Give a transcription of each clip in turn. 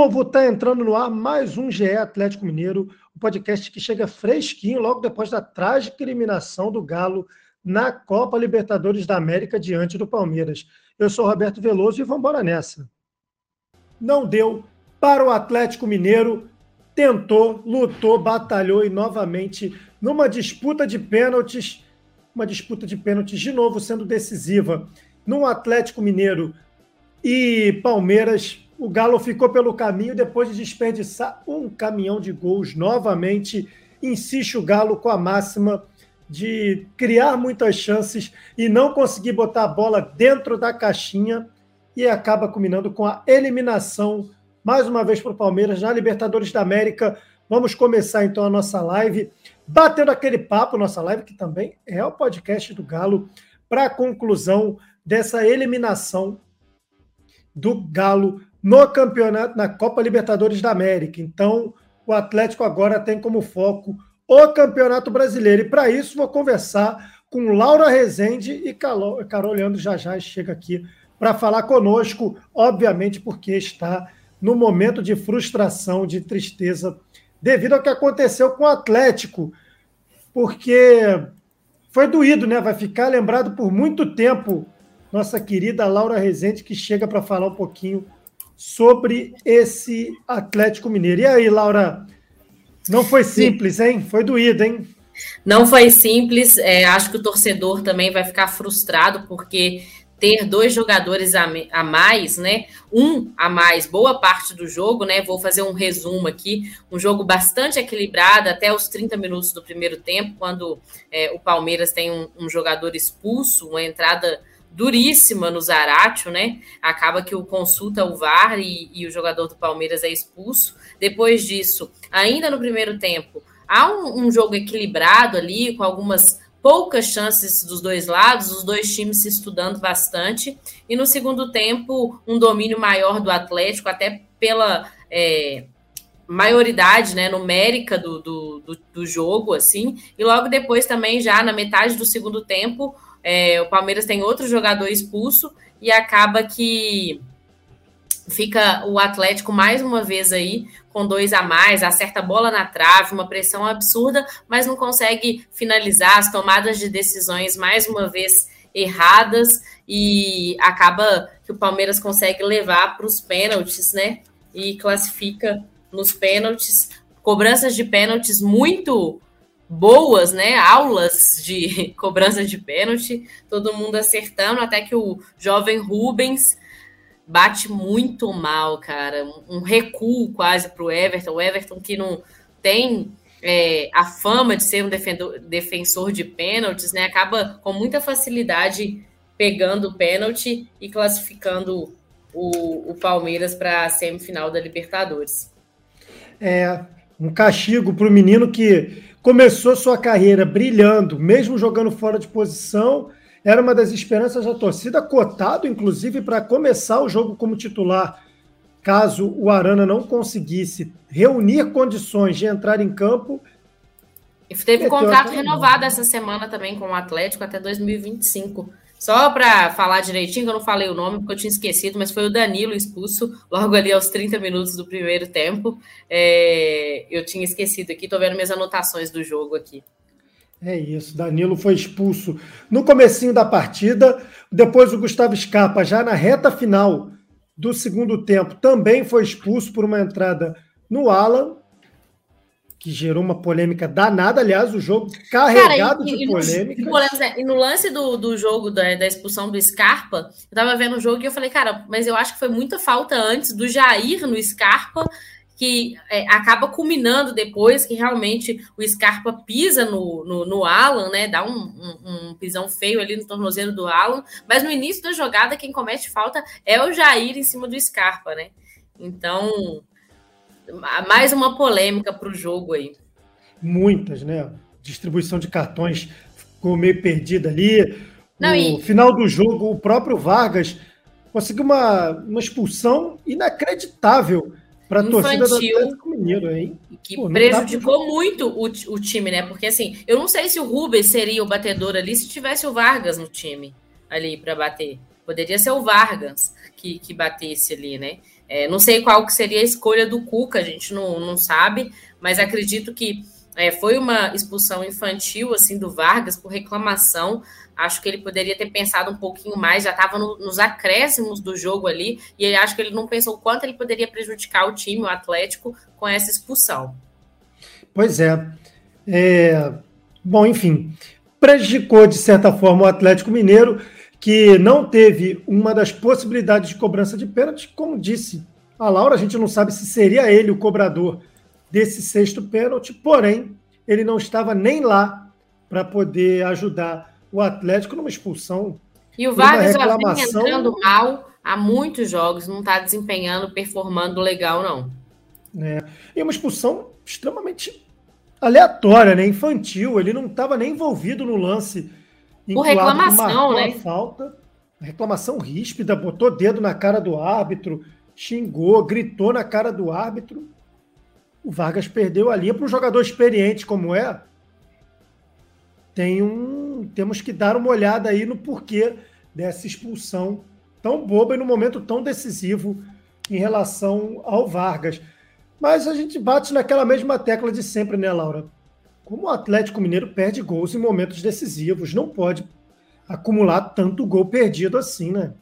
povo, tá entrando no ar mais um GE Atlético Mineiro, o um podcast que chega fresquinho logo depois da trágica eliminação do Galo na Copa Libertadores da América diante do Palmeiras. Eu sou Roberto Veloso e vamos embora nessa. Não deu para o Atlético Mineiro, tentou, lutou, batalhou e novamente numa disputa de pênaltis, uma disputa de pênaltis de novo sendo decisiva no Atlético Mineiro e Palmeiras o Galo ficou pelo caminho depois de desperdiçar um caminhão de gols novamente. Insiste o Galo com a máxima de criar muitas chances e não conseguir botar a bola dentro da caixinha e acaba culminando com a eliminação mais uma vez para o Palmeiras na Libertadores da América. Vamos começar então a nossa live, batendo aquele papo, nossa live que também é o podcast do Galo, para a conclusão dessa eliminação do Galo no campeonato, na Copa Libertadores da América. Então, o Atlético agora tem como foco o Campeonato Brasileiro. E para isso, vou conversar com Laura Rezende e Carol Leandro já já chega aqui para falar conosco, obviamente, porque está no momento de frustração, de tristeza, devido ao que aconteceu com o Atlético, porque foi doído, né? Vai ficar lembrado por muito tempo nossa querida Laura Rezende, que chega para falar um pouquinho sobre esse Atlético Mineiro. E aí, Laura, não foi simples, hein? Foi doído, hein? Não foi simples. É, acho que o torcedor também vai ficar frustrado, porque ter dois jogadores a, a, mais, né? Um a mais, boa parte do jogo, né? Vou fazer um resumo aqui. Um jogo bastante equilibrado até os 30 minutos do primeiro tempo, quando é, o Palmeiras tem um, um jogador expulso, uma entrada duríssima no Zaratio, né? Acaba que o consulta o VAR e, e, o jogador do Palmeiras é expulso. Depois disso, ainda no primeiro tempo, há um, um, jogo equilibrado ali, com algumas poucas chances dos dois lados, os dois times se estudando bastante. E no segundo tempo, um domínio maior do Atlético, até pela. É, maioridade né, numérica do, do, do, do jogo, assim, e logo depois também, já na metade do segundo tempo, é, o Palmeiras tem outro jogador expulso e acaba que fica o Atlético mais uma vez aí com dois a mais, acerta a bola na trave, uma pressão absurda, mas não consegue finalizar as tomadas de decisões mais uma vez erradas e acaba que o Palmeiras consegue levar para os pênaltis, né? E classifica nos pênaltis, cobranças de pênaltis muito boas, né? Aulas de cobrança de pênalti, todo mundo acertando, até que o jovem Rubens bate muito mal, cara. Um recuo quase para o Everton. O Everton que não tem é, a fama de ser um defensor de pênaltis, né? Acaba com muita facilidade pegando o pênalti e classificando o, o Palmeiras para a semifinal da Libertadores. É um castigo para o menino que começou sua carreira brilhando, mesmo jogando fora de posição, era uma das esperanças da torcida, cotado inclusive para começar o jogo como titular, caso o Arana não conseguisse reunir condições de entrar em campo. E teve contrato renovado essa semana também com o Atlético até 2025. Só para falar direitinho, que eu não falei o nome porque eu tinha esquecido, mas foi o Danilo expulso logo ali aos 30 minutos do primeiro tempo. É, eu tinha esquecido aqui, estou vendo minhas anotações do jogo aqui. É isso, Danilo foi expulso no comecinho da partida, depois o Gustavo Scarpa já na reta final do segundo tempo também foi expulso por uma entrada no Alan, que gerou uma polêmica danada. Aliás, o jogo carregado Cara, e, de polêmica. E no lance do, do jogo da, da expulsão do Scarpa, eu tava vendo o jogo e eu falei, cara, mas eu acho que foi muita falta antes do Jair no Scarpa, que é, acaba culminando depois que realmente o Scarpa pisa no, no, no Alan, né? Dá um, um, um, pisão feio ali no tornozelo do Alan, mas no início da jogada, quem comete falta é o Jair em cima do Scarpa, né? Então, mais uma polêmica para o jogo aí. Muitas, né? Distribuição de cartões ficou meio perdida ali. Não, no e... final do jogo, o próprio Vargas conseguiu uma, uma expulsão inacreditável para a torcida do Atlético Mineiro, hein? Que Pô, prejudicou muito o, o time, né? Porque assim, eu não sei se o Rubens seria o batedor ali se tivesse o Vargas no time ali para bater. Poderia ser o Vargas que, que batesse ali, né? É, não sei qual que seria a escolha do Cuca, a gente não, não sabe, mas acredito que é, foi uma expulsão infantil assim do Vargas por reclamação. Acho que ele poderia ter pensado um pouquinho mais, já estava no, nos acréscimos do jogo ali, e acho que ele não pensou quanto ele poderia prejudicar o time, o Atlético, com essa expulsão. Pois é. é. Bom, enfim, prejudicou de certa forma o Atlético Mineiro, que não teve uma das possibilidades de cobrança de pênalti, como disse a Laura, a gente não sabe se seria ele o cobrador desse sexto pênalti, porém, ele não estava nem lá para poder ajudar o Atlético numa expulsão. E o Vargas já vem entrando mal há muitos jogos, não está desempenhando, performando legal, não. É. E uma expulsão extremamente aleatória, né? Infantil. Ele não estava nem envolvido no lance. Por reclamação, né? Falta, reclamação ríspida, botou dedo na cara do árbitro, xingou, gritou na cara do árbitro. O Vargas perdeu a linha para um jogador experiente como é. Tem um, temos que dar uma olhada aí no porquê dessa expulsão tão boba e no momento tão decisivo em relação ao Vargas. Mas a gente bate naquela mesma tecla de sempre, né, Laura? Como o Atlético Mineiro perde gols em momentos decisivos, não pode acumular tanto gol perdido assim, né?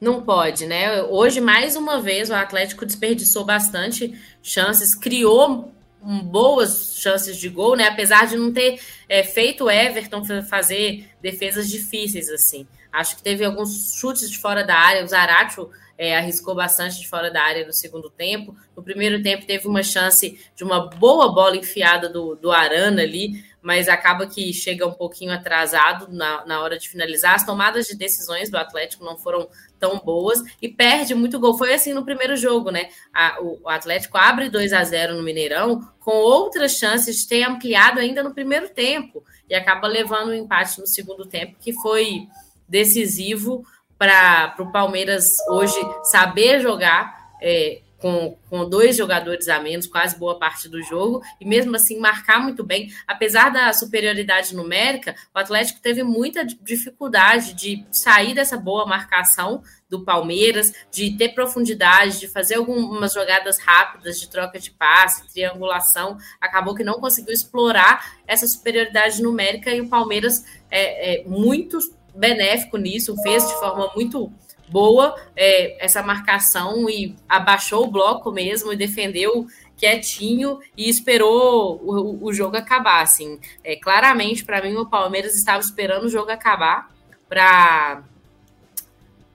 Não pode, né? Hoje, mais uma vez, o Atlético desperdiçou bastante chances, criou boas chances de gol, né? Apesar de não ter é, feito o Everton fazer defesas difíceis, assim. Acho que teve alguns chutes de fora da área. O Zaratio é, arriscou bastante de fora da área no segundo tempo. No primeiro tempo teve uma chance de uma boa bola enfiada do, do Arana ali, mas acaba que chega um pouquinho atrasado na, na hora de finalizar. As tomadas de decisões do Atlético não foram tão boas e perde muito gol. Foi assim no primeiro jogo, né? A, o, o, Atlético abre 2 a 0 no Mineirão, com outras chances de ter ampliado ainda no primeiro tempo e acaba levando o um empate no segundo tempo, que foi decisivo para o Palmeiras hoje saber jogar é, com, com dois jogadores a menos, quase boa parte do jogo, e mesmo assim marcar muito bem. Apesar da superioridade numérica, o Atlético teve muita dificuldade de sair dessa boa marcação do Palmeiras, de ter profundidade, de fazer algumas jogadas rápidas de troca de passe, triangulação. Acabou que não conseguiu explorar essa superioridade numérica e o Palmeiras é, é muito benéfico nisso, fez de forma muito boa é, essa marcação e abaixou o bloco mesmo e defendeu quietinho e esperou o, o jogo acabar. Assim, é, claramente, para mim, o Palmeiras estava esperando o jogo acabar para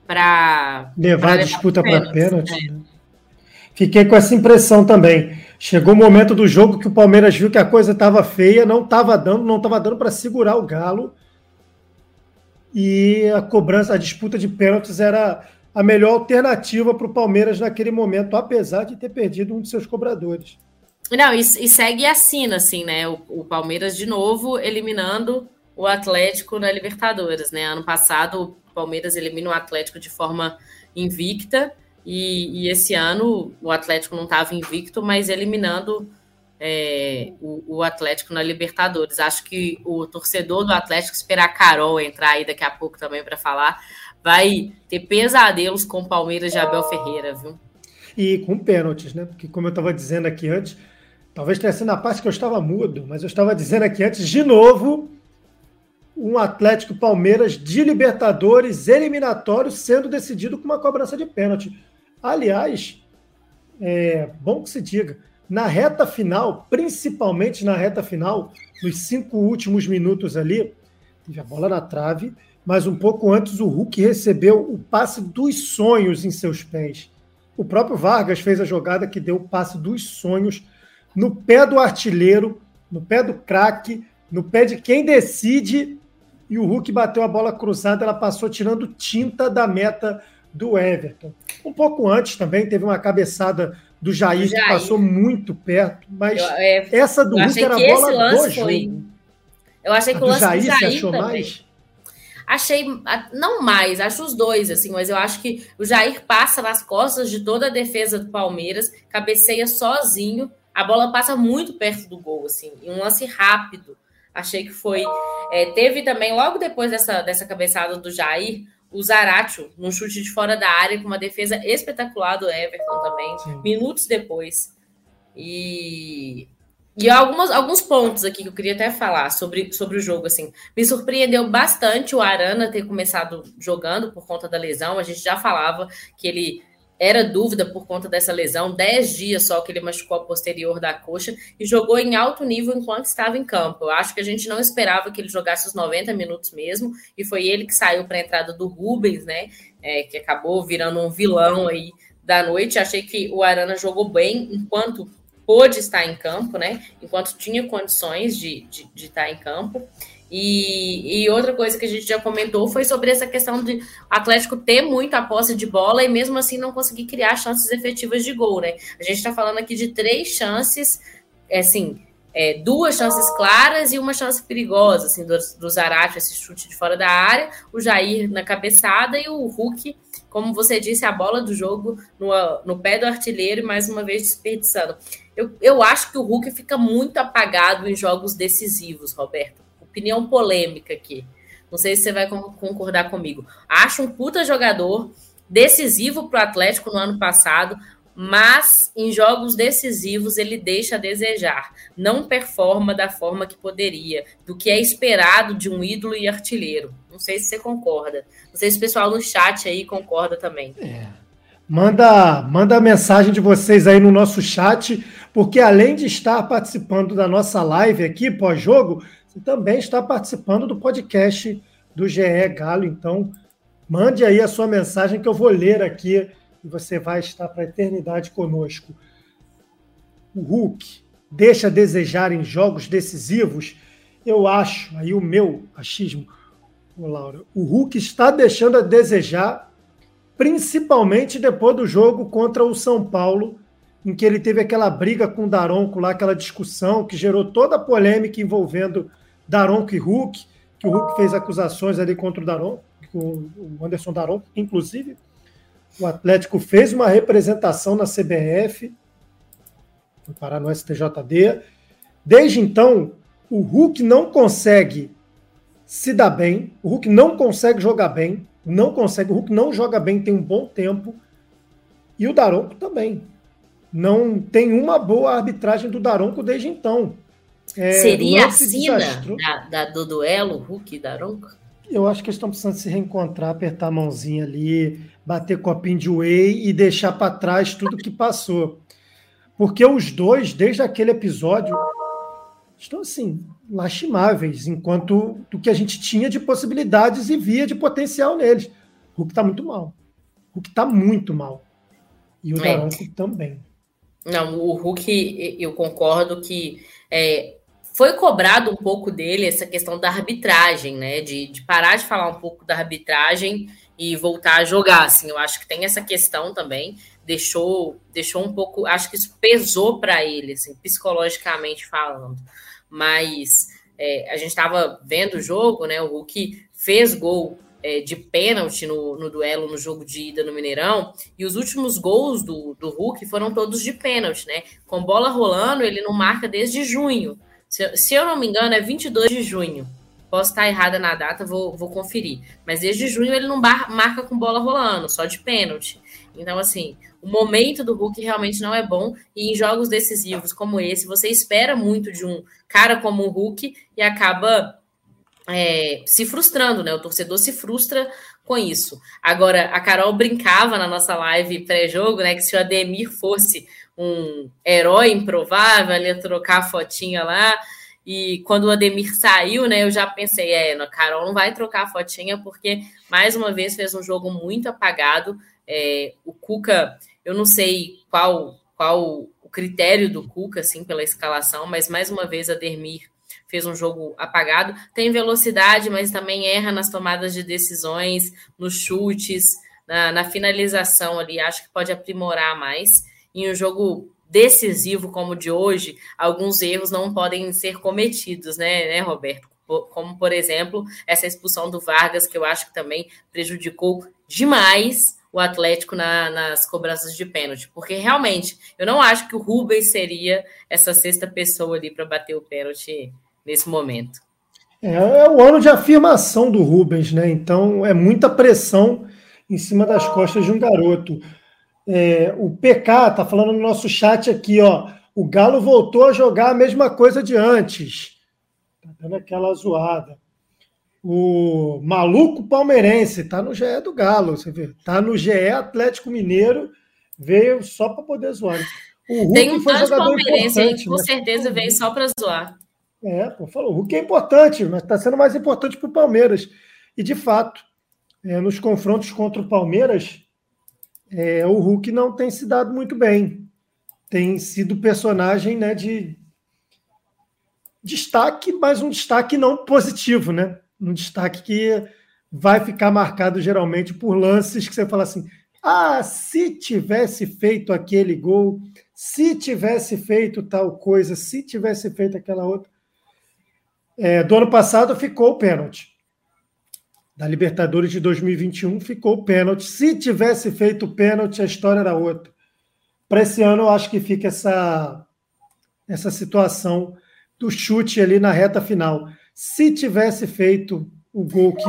para levar a disputa para pênalti. É. Né? Fiquei com essa impressão também. Chegou o momento do jogo que o Palmeiras viu que a coisa estava feia, não estava dando, não estava dando para segurar o Galo e a cobrança, a disputa de pênaltis era a melhor alternativa para o Palmeiras naquele momento, apesar de ter perdido um de seus cobradores. Não, e, e segue assim, assim, né? O, o, Palmeiras de novo eliminando o Atlético na Libertadores, né? Ano passado o Palmeiras elimina o Atlético de forma invicta e, e esse ano o Atlético não estava invicto, mas eliminando é, o, o, Atlético na Libertadores. Acho que o torcedor do Atlético, esperar a Carol entrar aí daqui a pouco também para falar, vai ter pesadelos com o Palmeiras de Abel Ferreira, viu? E com pênaltis, né? Porque, como eu estava dizendo aqui antes, talvez tenha sido na parte que eu estava mudo, mas eu estava dizendo aqui antes, de novo, um Atlético Palmeiras de Libertadores eliminatório sendo decidido com uma cobrança de pênalti. Aliás, é bom que se diga, na reta final, principalmente na reta final, nos cinco últimos minutos ali, teve a bola na trave, mas um pouco antes o Hulk recebeu o passe dos sonhos em seus pés. O próprio Vargas fez a jogada que deu o passe dos sonhos no pé do artilheiro, no pé do craque, no pé de quem decide, e o Hulk bateu a bola cruzada, ela passou tirando tinta da meta do Everton. Um pouco antes também teve uma cabeçada do Jair, Jair, que passou muito perto, mas eu, é, essa do Hulk era a bola do foi... jogo. Eu achei que o lance Jair, do Jair achou também. mais? Achei, não mais, acho os dois, assim, mas eu acho que o Jair passa nas costas de toda a defesa do Palmeiras, cabeceia sozinho, a bola passa muito perto do gol, assim, em um lance rápido. Achei que foi. É, teve também, logo depois dessa, dessa cabeçada do Jair, o Zaratio num chute de fora da área com uma defesa espetacular do Everton também, Sim. minutos depois. E e algumas, alguns pontos aqui que eu queria até falar sobre, sobre o jogo, assim. Me surpreendeu bastante o Arana ter começado jogando por conta da lesão. A gente já falava que ele era dúvida por conta dessa lesão. Dez dias só que ele machucou a posterior da coxa e jogou em alto nível enquanto estava em campo. Eu acho que a gente não esperava que ele jogasse os 90 minutos mesmo. E foi ele que saiu para a entrada do Rubens, né? É, que acabou virando um vilão aí da noite. Achei que o Arana jogou bem enquanto pôde estar em campo, né? Enquanto tinha condições de, de, de estar em campo. E, e, outra coisa que a gente já comentou foi sobre essa questão de Atlético ter muita posse de bola e mesmo assim não conseguir criar chances efetivas de gol, né? A gente está falando aqui de três chances, assim, é, duas chances claras e uma chance perigosa, assim, do, do Zarate, esse chute de fora da área, o Jair na cabeçada e o Hulk como você disse, a bola do jogo no, no pé do artilheiro e mais uma vez desperdiçando. Eu, eu acho que o Hulk fica muito apagado em jogos decisivos, Roberto. Opinião polêmica aqui. Não sei se você vai concordar comigo. Acho um puta jogador decisivo para o Atlético no ano passado, mas em jogos decisivos ele deixa a desejar, não performa da forma que poderia, do que é esperado de um ídolo e artilheiro. Não sei se você concorda. Não sei se o pessoal no chat aí concorda também. É. Manda, manda a mensagem de vocês aí no nosso chat, porque além de estar participando da nossa live aqui pós-jogo, você também está participando do podcast do GE Galo. Então, mande aí a sua mensagem que eu vou ler aqui e você vai estar para a eternidade conosco. O Hulk deixa a desejar em jogos decisivos. Eu acho, aí o meu achismo, o Laura, o Hulk está deixando a desejar, principalmente depois do jogo contra o São Paulo, em que ele teve aquela briga com o Daronco lá, aquela discussão que gerou toda a polêmica envolvendo Daronco e Hulk, que o Hulk fez acusações ali contra o Daronco, o Anderson Daronco, inclusive o Atlético fez uma representação na CBF, foi parar no STJD. Desde então, o Hulk não consegue se dar bem, o Hulk não consegue jogar bem, não consegue, o Hulk não joga bem tem um bom tempo, e o Daronco também. Não tem uma boa arbitragem do Daronco desde então. É, Seria a sina da, da, do duelo Hulk e Daronco? Eu acho que eles estão precisando se reencontrar, apertar a mãozinha ali, bater copinho de whey e deixar para trás tudo que passou. Porque os dois, desde aquele episódio, estão assim, lastimáveis, enquanto do que a gente tinha de possibilidades e via de potencial neles. O Hulk está muito mal. O Hulk está muito mal. E o é. Daronco também. Não, o Hulk, eu concordo que é, foi cobrado um pouco dele essa questão da arbitragem, né? De, de parar de falar um pouco da arbitragem e voltar a jogar. Assim, eu acho que tem essa questão também. Deixou, deixou um pouco. Acho que isso pesou para ele, assim, psicologicamente falando. Mas é, a gente estava vendo o jogo, né? O Hulk fez gol é, de pênalti no, no, duelo no jogo de ida no Mineirão, e os últimos gols do, do Hulk foram todos de pênalti, né? Com bola rolando, ele não marca desde junho. Se, se eu não me engano, é 22 de junho. Posso estar errada na data, vou, vou conferir. Mas desde junho ele não bar, marca com bola rolando, só de pênalti. Então, assim, o momento do Hulk realmente não é bom. E em jogos decisivos como esse, você espera muito de um cara como o Hulk e acaba é, se frustrando, né? O torcedor se frustra com isso. Agora, a Carol brincava na nossa live pré-jogo, né? Que se o Ademir fosse um herói improvável, ia trocar a fotinha lá. E quando o Ademir saiu, né, eu já pensei, é, a Carol não vai trocar a fotinha, porque mais uma vez fez um jogo muito apagado. É, o Cuca, eu não sei qual, qual o critério do Cuca, assim, pela escalação, mas mais uma vez Ademir fez um jogo apagado. Tem velocidade, mas também erra nas tomadas de decisões, nos chutes, na, na finalização ali. Acho que pode aprimorar mais. Em um jogo decisivo como o de hoje, alguns erros não podem ser cometidos, né, né, Roberto? Como, por exemplo, essa expulsão do Vargas, que eu acho que também prejudicou demais o Atlético na, nas cobranças de pênalti, porque realmente eu não acho que o Rubens seria essa sexta pessoa ali para bater o pênalti nesse momento. É, é o ano de afirmação do Rubens, né? Então é muita pressão em cima das costas de um garoto. É, o PK está falando no nosso chat aqui, ó. O Galo voltou a jogar a mesma coisa de antes. Tá dando aquela zoada. O maluco palmeirense está no GE do Galo, você vê. Está no GE Atlético Mineiro, veio só para poder zoar. O Hulk Tem um foi jogador palmeirense aí, com né? certeza veio só para zoar. É, pô, falou, o Hulk é importante, mas está sendo mais importante para o Palmeiras. E, de fato, é, nos confrontos contra o Palmeiras, é, o Hulk não tem se dado muito bem. Tem sido personagem né, de destaque, mas um destaque não positivo, né? Um destaque que vai ficar marcado geralmente por lances que você fala assim: ah, se tivesse feito aquele gol, se tivesse feito tal coisa, se tivesse feito aquela outra. É, do ano passado ficou o pênalti. Da Libertadores de 2021 ficou o pênalti. Se tivesse feito o pênalti, a história era outra. Para esse ano, eu acho que fica essa, essa situação do chute ali na reta final. Se tivesse feito o gol que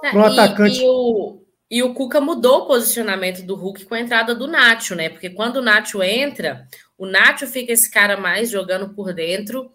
para um atacante. E o, e o Cuca mudou o posicionamento do Hulk com a entrada do Nacho, né? Porque quando o Nacho entra, o Nacho fica esse cara mais jogando por dentro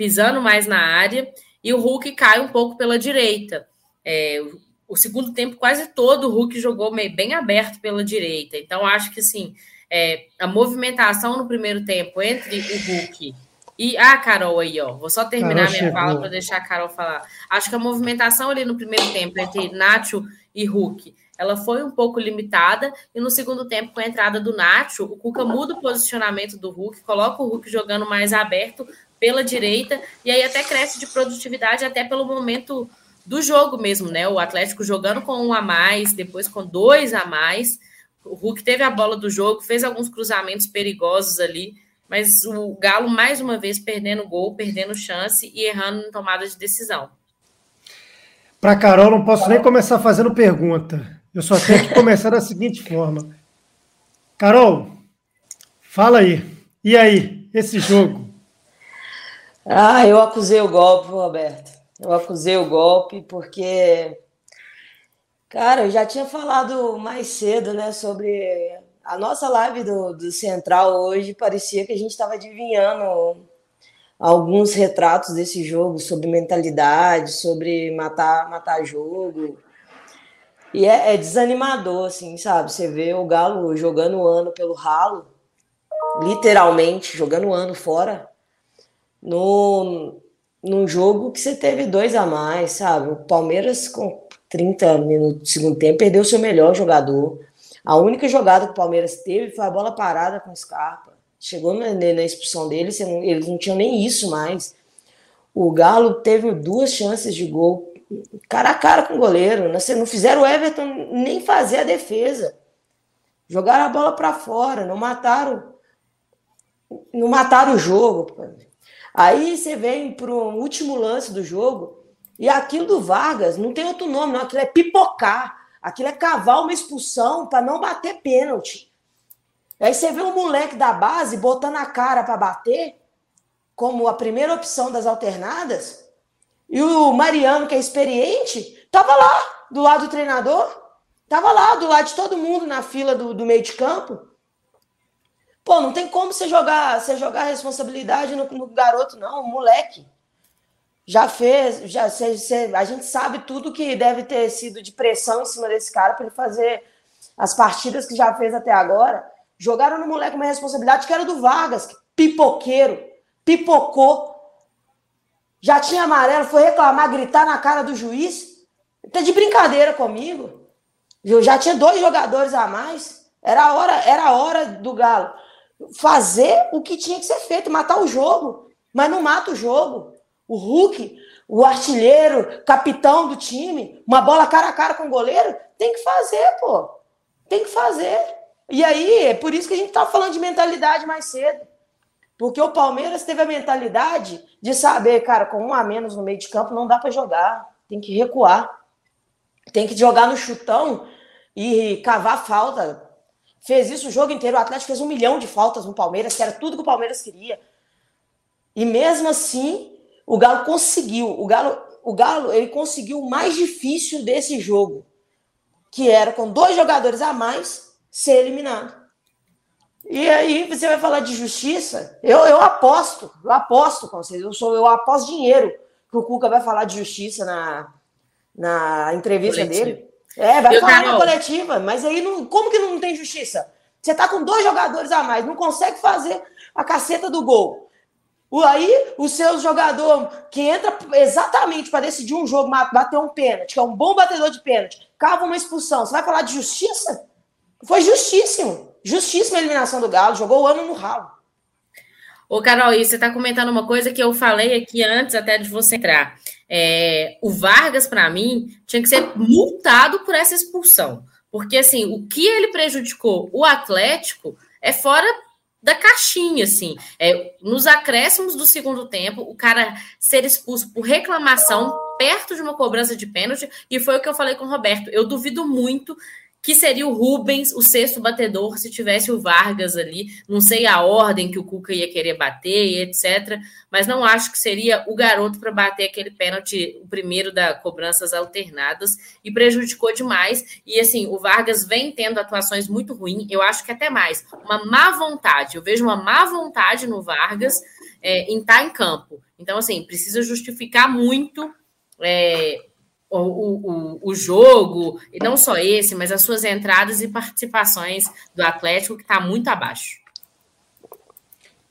pisando mais na área, e o Hulk cai um pouco pela direita. É, o segundo tempo, quase todo o Hulk jogou meio, bem aberto pela direita. Então, acho que assim, é, a movimentação no primeiro tempo entre o Hulk e a ah, Carol aí, ó. Vou só terminar Carol minha chegou. fala para deixar a Carol falar. Acho que a movimentação ali no primeiro tempo entre Nacho e Hulk, ela foi um pouco limitada. E no segundo tempo, com a entrada do Nacho, o Cuca muda o posicionamento do Hulk, coloca o Hulk jogando mais aberto, pela direita, e aí até cresce de produtividade até pelo momento do jogo mesmo, né? O Atlético jogando com um a mais, depois com dois a mais. O Hulk teve a bola do jogo, fez alguns cruzamentos perigosos ali, mas o Galo mais uma vez perdendo gol, perdendo chance e errando em tomada de decisão. Para Carol, não posso nem começar fazendo pergunta. Eu só tenho que começar da seguinte forma. Carol, fala aí. E aí, esse jogo? Ah, eu acusei o golpe, Roberto. Eu acusei o golpe porque, cara, eu já tinha falado mais cedo, né, sobre a nossa live do, do Central hoje. Parecia que a gente estava adivinhando alguns retratos desse jogo sobre mentalidade, sobre matar, matar jogo. E é, é desanimador, assim, sabe? Você vê o Galo jogando o ano pelo ralo, literalmente jogando o ano fora no, num jogo que você teve dois a mais, sabe? O Palmeiras, com 30 minutos do segundo tempo, perdeu seu melhor jogador. A única jogada que o Palmeiras teve foi a bola parada com o Scarpa. Chegou na, na expulsão dele, eles não tinham nem isso mais. O Galo teve duas chances de gol cara a cara com o goleiro. Né? Não fizeram o Everton nem fazer a defesa. Jogaram a bola para fora, não mataram não mataram o jogo. Aí você vem para o último lance do jogo e aquilo do Vargas não tem outro nome, não. Aquilo é pipocar. Aquilo é cavar uma expulsão para não bater pênalti. Aí você vê um moleque da base botando a cara para bater, como a primeira opção das alternadas, e o Mariano, que é experiente, tava lá do lado do treinador, tava lá do lado de todo mundo na fila do, do meio de campo. Pô, não tem como você jogar, você jogar responsabilidade no, no garoto, não, moleque. Já fez, já cê, cê, a gente sabe tudo que deve ter sido de pressão em cima desse cara para ele fazer as partidas que já fez até agora. Jogaram no moleque uma responsabilidade que era do Vargas, pipoqueiro, pipocou. Já tinha amarelo, foi reclamar, gritar na cara do juiz. Tá de brincadeira comigo. Eu já tinha dois jogadores a mais. Era a hora, era a hora do Galo fazer o que tinha que ser feito, matar o jogo, mas não mata o jogo. O Hulk, o artilheiro, capitão do time, uma bola cara a cara com o goleiro, tem que fazer, pô. Tem que fazer. E aí, é por isso que a gente tá falando de mentalidade mais cedo. Porque o Palmeiras teve a mentalidade de saber, cara, com um a menos no meio de campo não dá para jogar, tem que recuar. Tem que jogar no chutão e cavar falta, Fez isso o jogo inteiro. O Atlético fez um milhão de faltas no Palmeiras, que era tudo que o Palmeiras queria. E mesmo assim, o Galo conseguiu. O Galo o Galo ele conseguiu o mais difícil desse jogo, que era com dois jogadores a mais ser eliminado. E aí você vai falar de justiça? Eu, eu aposto, eu aposto com vocês, eu sou eu aposto dinheiro que o Cuca vai falar de justiça na, na entrevista dele. É, vai eu falar na coletiva, mas aí não, como que não tem justiça? Você tá com dois jogadores a mais, não consegue fazer a caceta do gol. Aí, o seu jogador que entra exatamente para decidir um jogo, bater um pênalti, que é um bom batedor de pênalti, cava uma expulsão. Você vai falar de justiça? Foi justíssimo. Justíssima a eliminação do Galo. Jogou o ano no ralo. Ô, Carol, e você está comentando uma coisa que eu falei aqui antes até de você entrar. É, o Vargas, para mim, tinha que ser multado por essa expulsão. Porque, assim, o que ele prejudicou o Atlético é fora da caixinha, assim. É, nos acréscimos do segundo tempo, o cara ser expulso por reclamação perto de uma cobrança de pênalti, e foi o que eu falei com o Roberto. Eu duvido muito que seria o Rubens, o sexto batedor, se tivesse o Vargas ali. Não sei a ordem que o Cuca ia querer bater e etc. Mas não acho que seria o garoto para bater aquele pênalti, o primeiro da cobranças alternadas, e prejudicou demais. E assim, o Vargas vem tendo atuações muito ruins, eu acho que até mais. Uma má vontade, eu vejo uma má vontade no Vargas é, em estar tá em campo. Então, assim, precisa justificar muito. É, o, o, o jogo, e não só esse, mas as suas entradas e participações do Atlético, que está muito abaixo.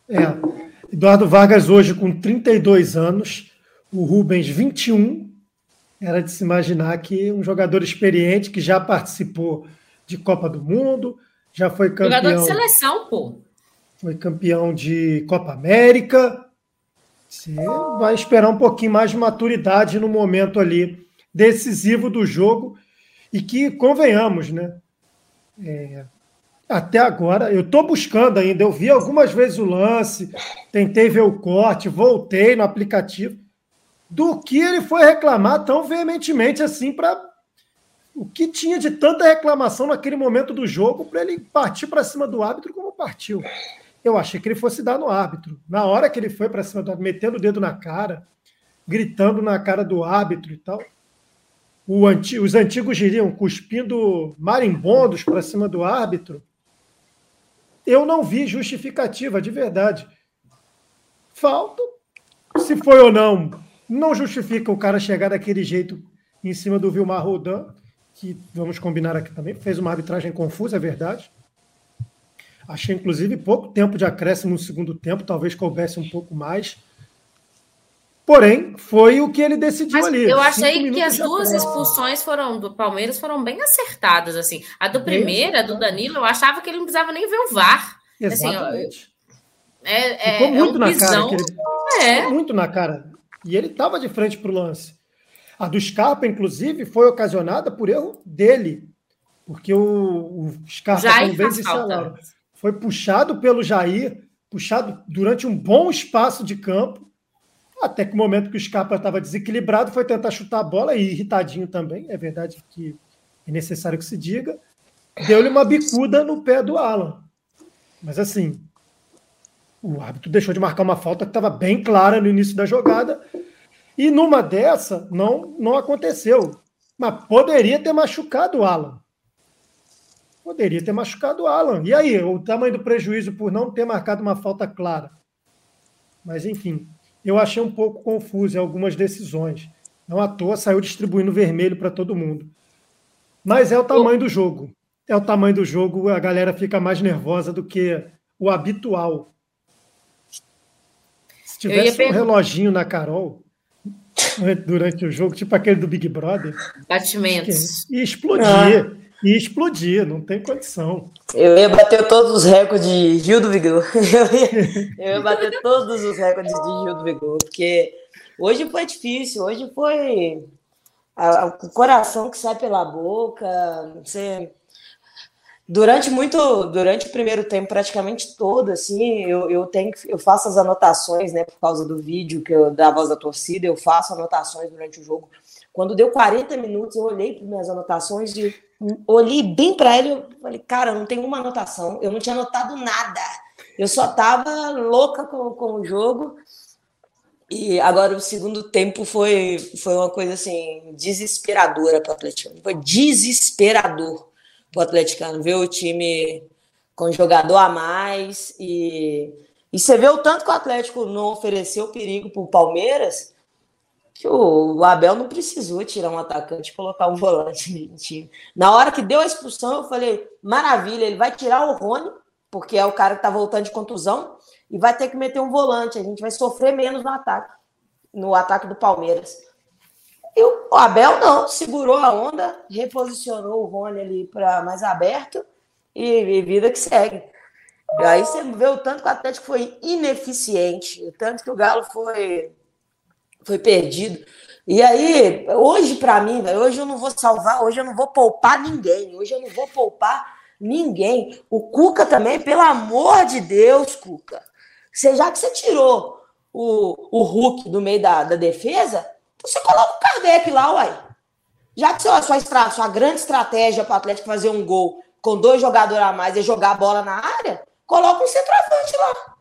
É. Eduardo Vargas, hoje com 32 anos, o Rubens, 21. Era de se imaginar que um jogador experiente que já participou de Copa do Mundo, já foi campeão. Jogador de seleção, pô. Foi campeão de Copa América. Você vai esperar um pouquinho mais de maturidade no momento ali decisivo do jogo e que, convenhamos, né? É, até agora, eu estou buscando ainda, eu vi algumas vezes o lance, tentei ver o corte, voltei no aplicativo. Do que ele foi reclamar tão veementemente assim para o que tinha de tanta reclamação naquele momento do jogo para ele partir para cima do árbitro como partiu. Eu achei que ele fosse dar no árbitro. Na hora que ele foi para cima do árbitro, metendo o dedo na cara, gritando na cara do árbitro e tal os antigos diriam cuspindo marimbondos para cima do árbitro, eu não vi justificativa de verdade. Falta, se foi ou não, não justifica o cara chegar daquele jeito em cima do Vilmar Rodan, que vamos combinar aqui também, fez uma arbitragem confusa, é verdade. Achei, inclusive, pouco tempo de acréscimo no segundo tempo, talvez coubesse um pouco mais. Porém, foi o que ele decidiu Mas ali. Eu achei que as duas expulsões foram do Palmeiras foram bem acertadas, assim. A do primeira, do Danilo, eu achava que ele não precisava nem ver o VAR. Assim, Exatamente. Assim, é, Ficou muito é um na pisão. cara. Ele... É. Ficou muito na cara. E ele estava de frente para o lance. A do Scarpa, inclusive, foi ocasionada por erro dele. Porque o, o Scarpa, Jair como falaram, foi puxado pelo Jair, puxado durante um bom espaço de campo até que o momento que o Scarpa estava desequilibrado, foi tentar chutar a bola, e irritadinho também, é verdade que é necessário que se diga, deu-lhe uma bicuda no pé do Alan. Mas assim, o árbitro deixou de marcar uma falta que estava bem clara no início da jogada, e numa dessa não, não aconteceu. Mas poderia ter machucado o Alan. Poderia ter machucado o Alan. E aí, o tamanho do prejuízo por não ter marcado uma falta clara. Mas enfim, eu achei um pouco confuso em algumas decisões. Não à toa saiu distribuindo vermelho para todo mundo. Mas é o tamanho do jogo. É o tamanho do jogo, a galera fica mais nervosa do que o habitual. Se tivesse um reloginho na Carol durante o jogo, tipo aquele do Big Brother, batimentos. Ia explodir. Ah e explodir, não tem condição. Eu ia bater todos os recordes de Gil do Vigor. Eu ia, eu ia bater todos os recordes de Gil do Vigor, porque hoje foi difícil, hoje foi a, a, o coração que sai pela boca. Você, durante muito, durante o primeiro tempo, praticamente todo, assim, eu, eu tenho, eu faço as anotações, né, por causa do vídeo que eu da voz da torcida, eu faço anotações durante o jogo. Quando deu 40 minutos, eu olhei para minhas anotações e olhei bem para ele e falei, cara, não tem uma anotação, eu não tinha anotado nada. Eu só tava louca com, com o jogo. E agora o segundo tempo foi, foi uma coisa assim desesperadora para o atleticano. Foi desesperador para o atleticano ver o time com jogador a mais e, e você vê o tanto que o Atlético não ofereceu perigo para o Palmeiras que o Abel não precisou tirar um atacante e colocar um volante no time. Na hora que deu a expulsão, eu falei, maravilha, ele vai tirar o Rony, porque é o cara que está voltando de contusão, e vai ter que meter um volante. A gente vai sofrer menos no ataque, no ataque do Palmeiras. E o Abel não, segurou a onda, reposicionou o Rony ali para mais aberto e, e, vida que segue. E aí você vê o tanto que o Atlético foi ineficiente, o tanto que o Galo foi, foi perdido. E aí, hoje, para mim, hoje eu não vou salvar, hoje eu não vou poupar ninguém, hoje eu não vou poupar ninguém. O Cuca também, pelo amor de Deus, Cuca. Você, já que você tirou o, o Hulk do meio da, da defesa, você coloca o Kardec lá, uai. Já que sua, sua, sua grande estratégia para o Atlético fazer um gol com dois jogadores a mais e jogar a bola na área, coloca um centroavante lá.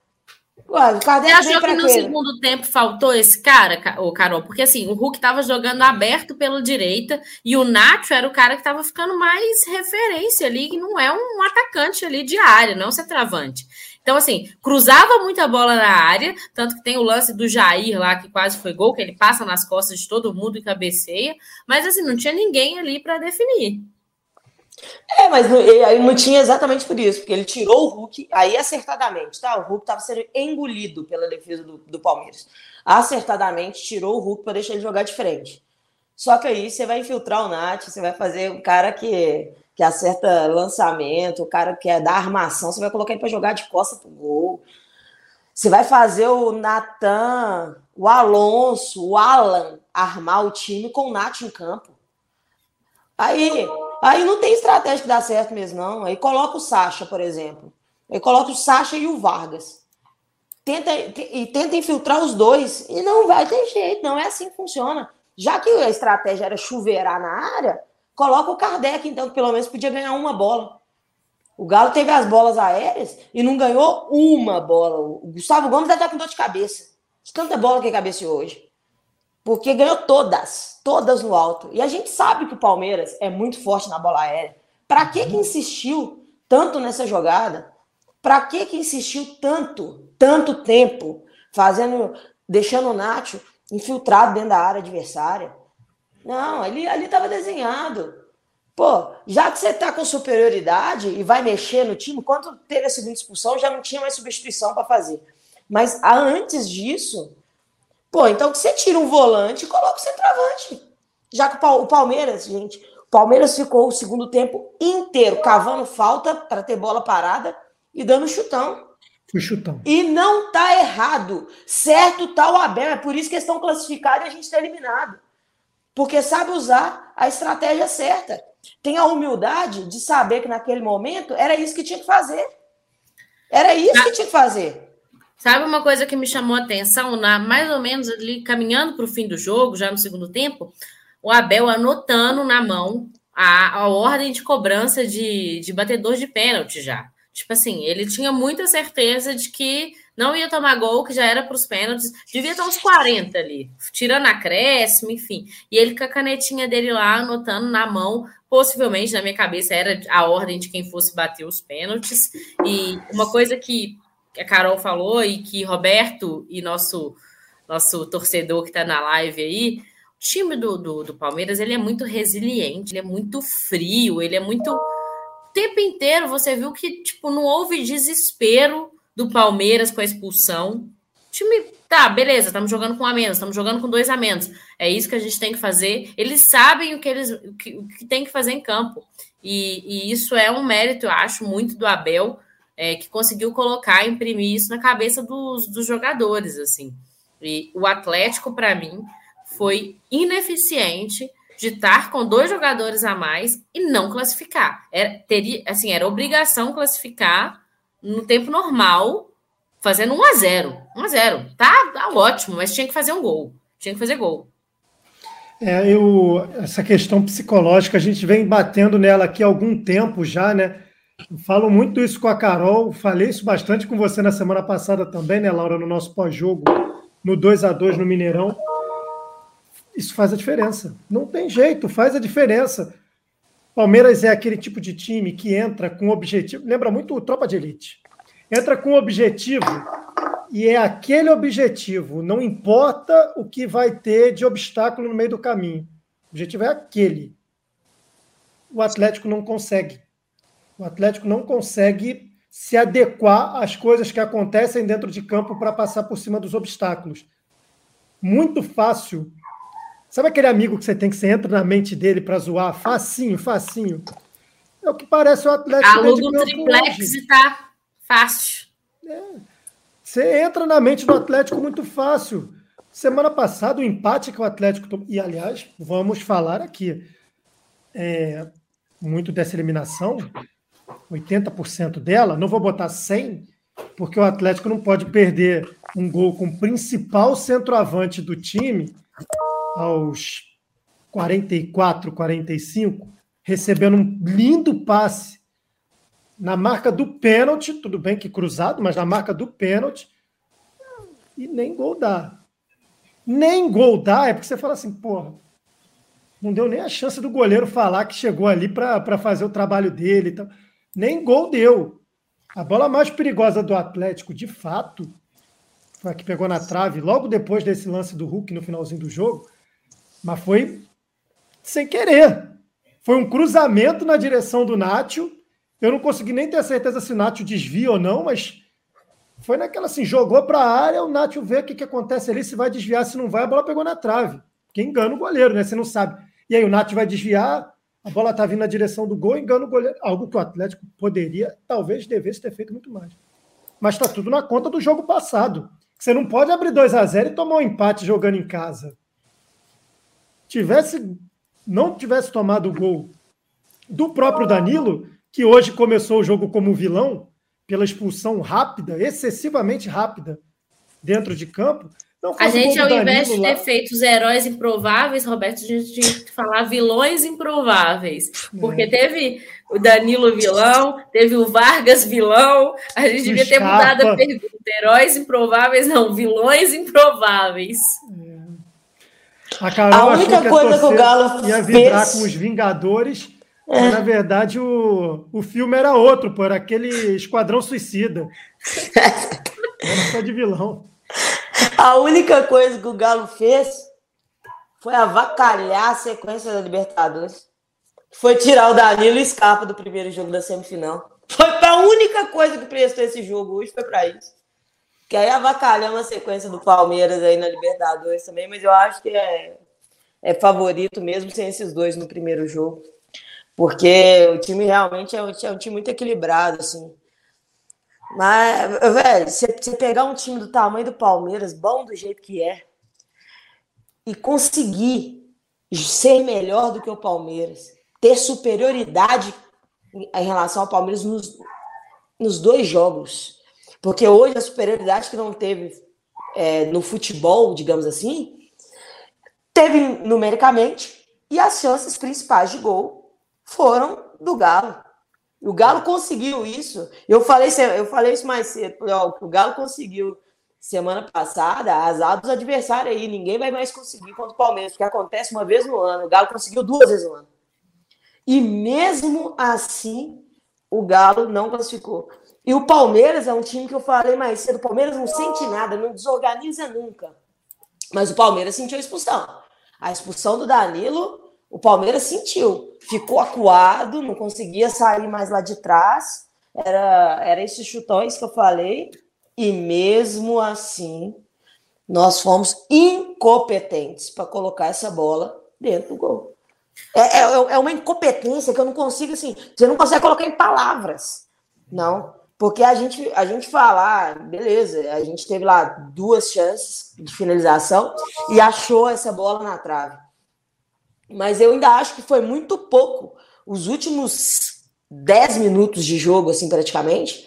Ué, Você achou que no segundo tempo faltou esse cara, o Carol? Porque assim, o Hulk estava jogando aberto pela direita e o Nacho era o cara que estava ficando mais referência ali, que não é um atacante ali de área, não é um centroavante. Então, assim, cruzava muita bola na área, tanto que tem o lance do Jair lá, que quase foi gol, que ele passa nas costas de todo mundo e cabeceia, mas assim, não tinha ninguém ali para definir. É, mas aí não tinha exatamente por isso, porque ele tirou o Hulk, aí acertadamente, tá? O Hulk estava sendo engolido pela defesa do, do Palmeiras. Acertadamente tirou o Hulk para deixar ele jogar de frente. Só que aí você vai infiltrar o Nath, você vai fazer o cara que que acerta lançamento, o cara que é da armação, você vai colocar ele para jogar de costa pro gol. Você vai fazer o Natan, o Alonso, o Alan armar o time com o Nath em campo. Aí, aí não tem estratégia que dá certo mesmo, não. Aí coloca o Sacha, por exemplo. Aí coloca o Sacha e o Vargas. Tenta, e tenta infiltrar os dois. E não vai ter jeito, não é assim que funciona. Já que a estratégia era chuveirar na área, Coloca o Kardec, então, que pelo menos podia ganhar uma bola. O Galo teve as bolas aéreas e não ganhou uma bola. O Gustavo Gomes deve estar com dor de cabeça. De tanta bola que cabeceou hoje. Porque ganhou todas. Todas no alto. E a gente sabe que o Palmeiras é muito forte na bola aérea. Para que que insistiu tanto nessa jogada? Para que que insistiu tanto, tanto tempo fazendo, deixando o Nacho infiltrado dentro da área adversária? Não, ali estava desenhado. Pô, já que você está com superioridade e vai mexer no time, quando teve a segunda expulsão, já não tinha mais substituição para fazer. Mas antes disso, pô, então que você tira um volante e coloca o centroavante. Já que o Palmeiras, gente, o Palmeiras ficou o segundo tempo inteiro cavando falta para ter bola parada e dando chutão. Foi chutão. E não tá errado. Certo tá o Abel, é por isso que eles estão classificados e a gente está eliminado porque sabe usar a estratégia certa. Tem a humildade de saber que naquele momento era isso que tinha que fazer. Era isso que tinha que fazer. Sabe uma coisa que me chamou a atenção, na, mais ou menos ali caminhando para o fim do jogo, já no segundo tempo, o Abel anotando na mão a, a ordem de cobrança de, de batedor de pênalti já. Tipo assim, ele tinha muita certeza de que não ia tomar gol, que já era para os pênaltis, devia estar uns 40 ali, tirando acréscimo, enfim. E ele com a canetinha dele lá, anotando na mão, possivelmente na minha cabeça era a ordem de quem fosse bater os pênaltis. E uma coisa que a Carol falou e que Roberto e nosso, nosso torcedor que está na live aí, o time do, do, do Palmeiras ele é muito resiliente, ele é muito frio, ele é muito. O tempo inteiro você viu que tipo, não houve desespero do Palmeiras com a expulsão. O time, tá, beleza, estamos jogando com um a menos, estamos jogando com dois a menos. É isso que a gente tem que fazer. Eles sabem o que eles o que, o que tem que fazer em campo. E, e, isso é um mérito, eu acho, muito do Abel, é, que conseguiu colocar, imprimir isso na cabeça dos, dos jogadores, assim. E o Atlético, para mim, foi ineficiente de estar com dois jogadores a mais e não classificar. Era, teria, assim, era obrigação classificar no tempo normal, fazendo 1 a 0 1 a 0 Tá, tá ótimo, mas tinha que fazer um gol. Tinha que fazer gol. É, eu, essa questão psicológica, a gente vem batendo nela aqui há algum tempo já, né? Eu falo muito isso com a Carol, falei isso bastante com você na semana passada também, né, Laura, no nosso pós-jogo. no 2 a 2 no Mineirão. Isso faz a diferença. Não tem jeito, faz a diferença. Palmeiras é aquele tipo de time que entra com objetivo. Lembra muito o Tropa de Elite. Entra com objetivo e é aquele objetivo. Não importa o que vai ter de obstáculo no meio do caminho. O objetivo é aquele. O Atlético não consegue. O Atlético não consegue se adequar às coisas que acontecem dentro de campo para passar por cima dos obstáculos. Muito fácil Sabe aquele amigo que você tem que você entra na mente dele para zoar? Facinho, facinho. É o que parece o Atlético. Aluga o triplex hoje. e tá fácil. É. Você entra na mente do Atlético muito fácil. Semana passada, o empate que o Atlético tomou. E, aliás, vamos falar aqui. É, muito dessa eliminação, 80% dela, não vou botar 100, porque o Atlético não pode perder um gol com o principal centroavante do time aos 44, 45, recebendo um lindo passe na marca do pênalti, tudo bem que cruzado, mas na marca do pênalti, e nem gol dá. Nem gol dá, é porque você fala assim, porra, não deu nem a chance do goleiro falar que chegou ali para fazer o trabalho dele. Então, nem gol deu. A bola mais perigosa do Atlético, de fato, foi a que pegou na trave logo depois desse lance do Hulk no finalzinho do jogo. Mas foi sem querer. Foi um cruzamento na direção do Nátio. Eu não consegui nem ter certeza se o Nátio desvia ou não, mas foi naquela assim, jogou para a área, o Nátio vê o que, que acontece ali, se vai desviar, se não vai, a bola pegou na trave. Que engana o goleiro, né? Você não sabe. E aí o Nátio vai desviar, a bola tá vindo na direção do gol, engana o goleiro. Algo que o Atlético poderia, talvez devesse ter feito muito mais. Mas está tudo na conta do jogo passado. Você não pode abrir 2 a 0 e tomar um empate jogando em casa tivesse não tivesse tomado o gol do próprio Danilo, que hoje começou o jogo como vilão, pela expulsão rápida, excessivamente rápida, dentro de campo. A gente, ao invés de ter lá... feito os heróis improváveis, Roberto, a gente tinha que falar vilões improváveis. Porque é. teve o Danilo vilão, teve o Vargas vilão. A gente devia ter mudado a pergunta. Heróis improváveis, não, vilões improváveis. É. A, Carol a única que coisa que o Galo ia vibrar fez... com os Vingadores. É. Mas, na verdade, o, o filme era outro, pô, era aquele Esquadrão Suicida. era só de vilão. A única coisa que o Galo fez foi avacalhar a sequência da Libertadores. Foi tirar o Danilo e Scarpa do primeiro jogo da semifinal. Foi a única coisa que prestou esse jogo hoje, foi para isso. Que aí avacalhamos a sequência do Palmeiras aí na Libertadores também, mas eu acho que é, é favorito mesmo sem esses dois no primeiro jogo. Porque o time realmente é um, é um time muito equilibrado, assim. Mas, velho, você, pegar um time do tamanho do Palmeiras, bom do jeito que é, e conseguir ser melhor do que o Palmeiras, ter superioridade em relação ao Palmeiras nos, nos dois jogos, porque hoje a superioridade que não teve é, no futebol, digamos assim, teve numericamente e as chances principais de gol foram do Galo. O Galo conseguiu isso. Eu falei, eu falei isso mais cedo. O Galo conseguiu semana passada, azar dos adversários aí. Ninguém vai mais conseguir contra o Palmeiras, porque acontece uma vez no ano. O Galo conseguiu duas vezes no ano. E mesmo assim, o Galo não classificou. E o Palmeiras é um time que eu falei mais cedo. O Palmeiras não sente nada, não desorganiza nunca. Mas o Palmeiras sentiu a expulsão. A expulsão do Danilo, o Palmeiras sentiu. Ficou acuado, não conseguia sair mais lá de trás. Era, era esses chutões que eu falei. E mesmo assim, nós fomos incompetentes para colocar essa bola dentro do gol. É, é, é, uma incompetência que eu não consigo, assim, você não consegue colocar em palavras. Não. Porque a gente, a gente fala, ah, beleza, a gente teve lá duas chances de finalização e achou essa bola na trave. Mas eu ainda acho que foi muito pouco. Os últimos 10 minutos de jogo, assim, praticamente,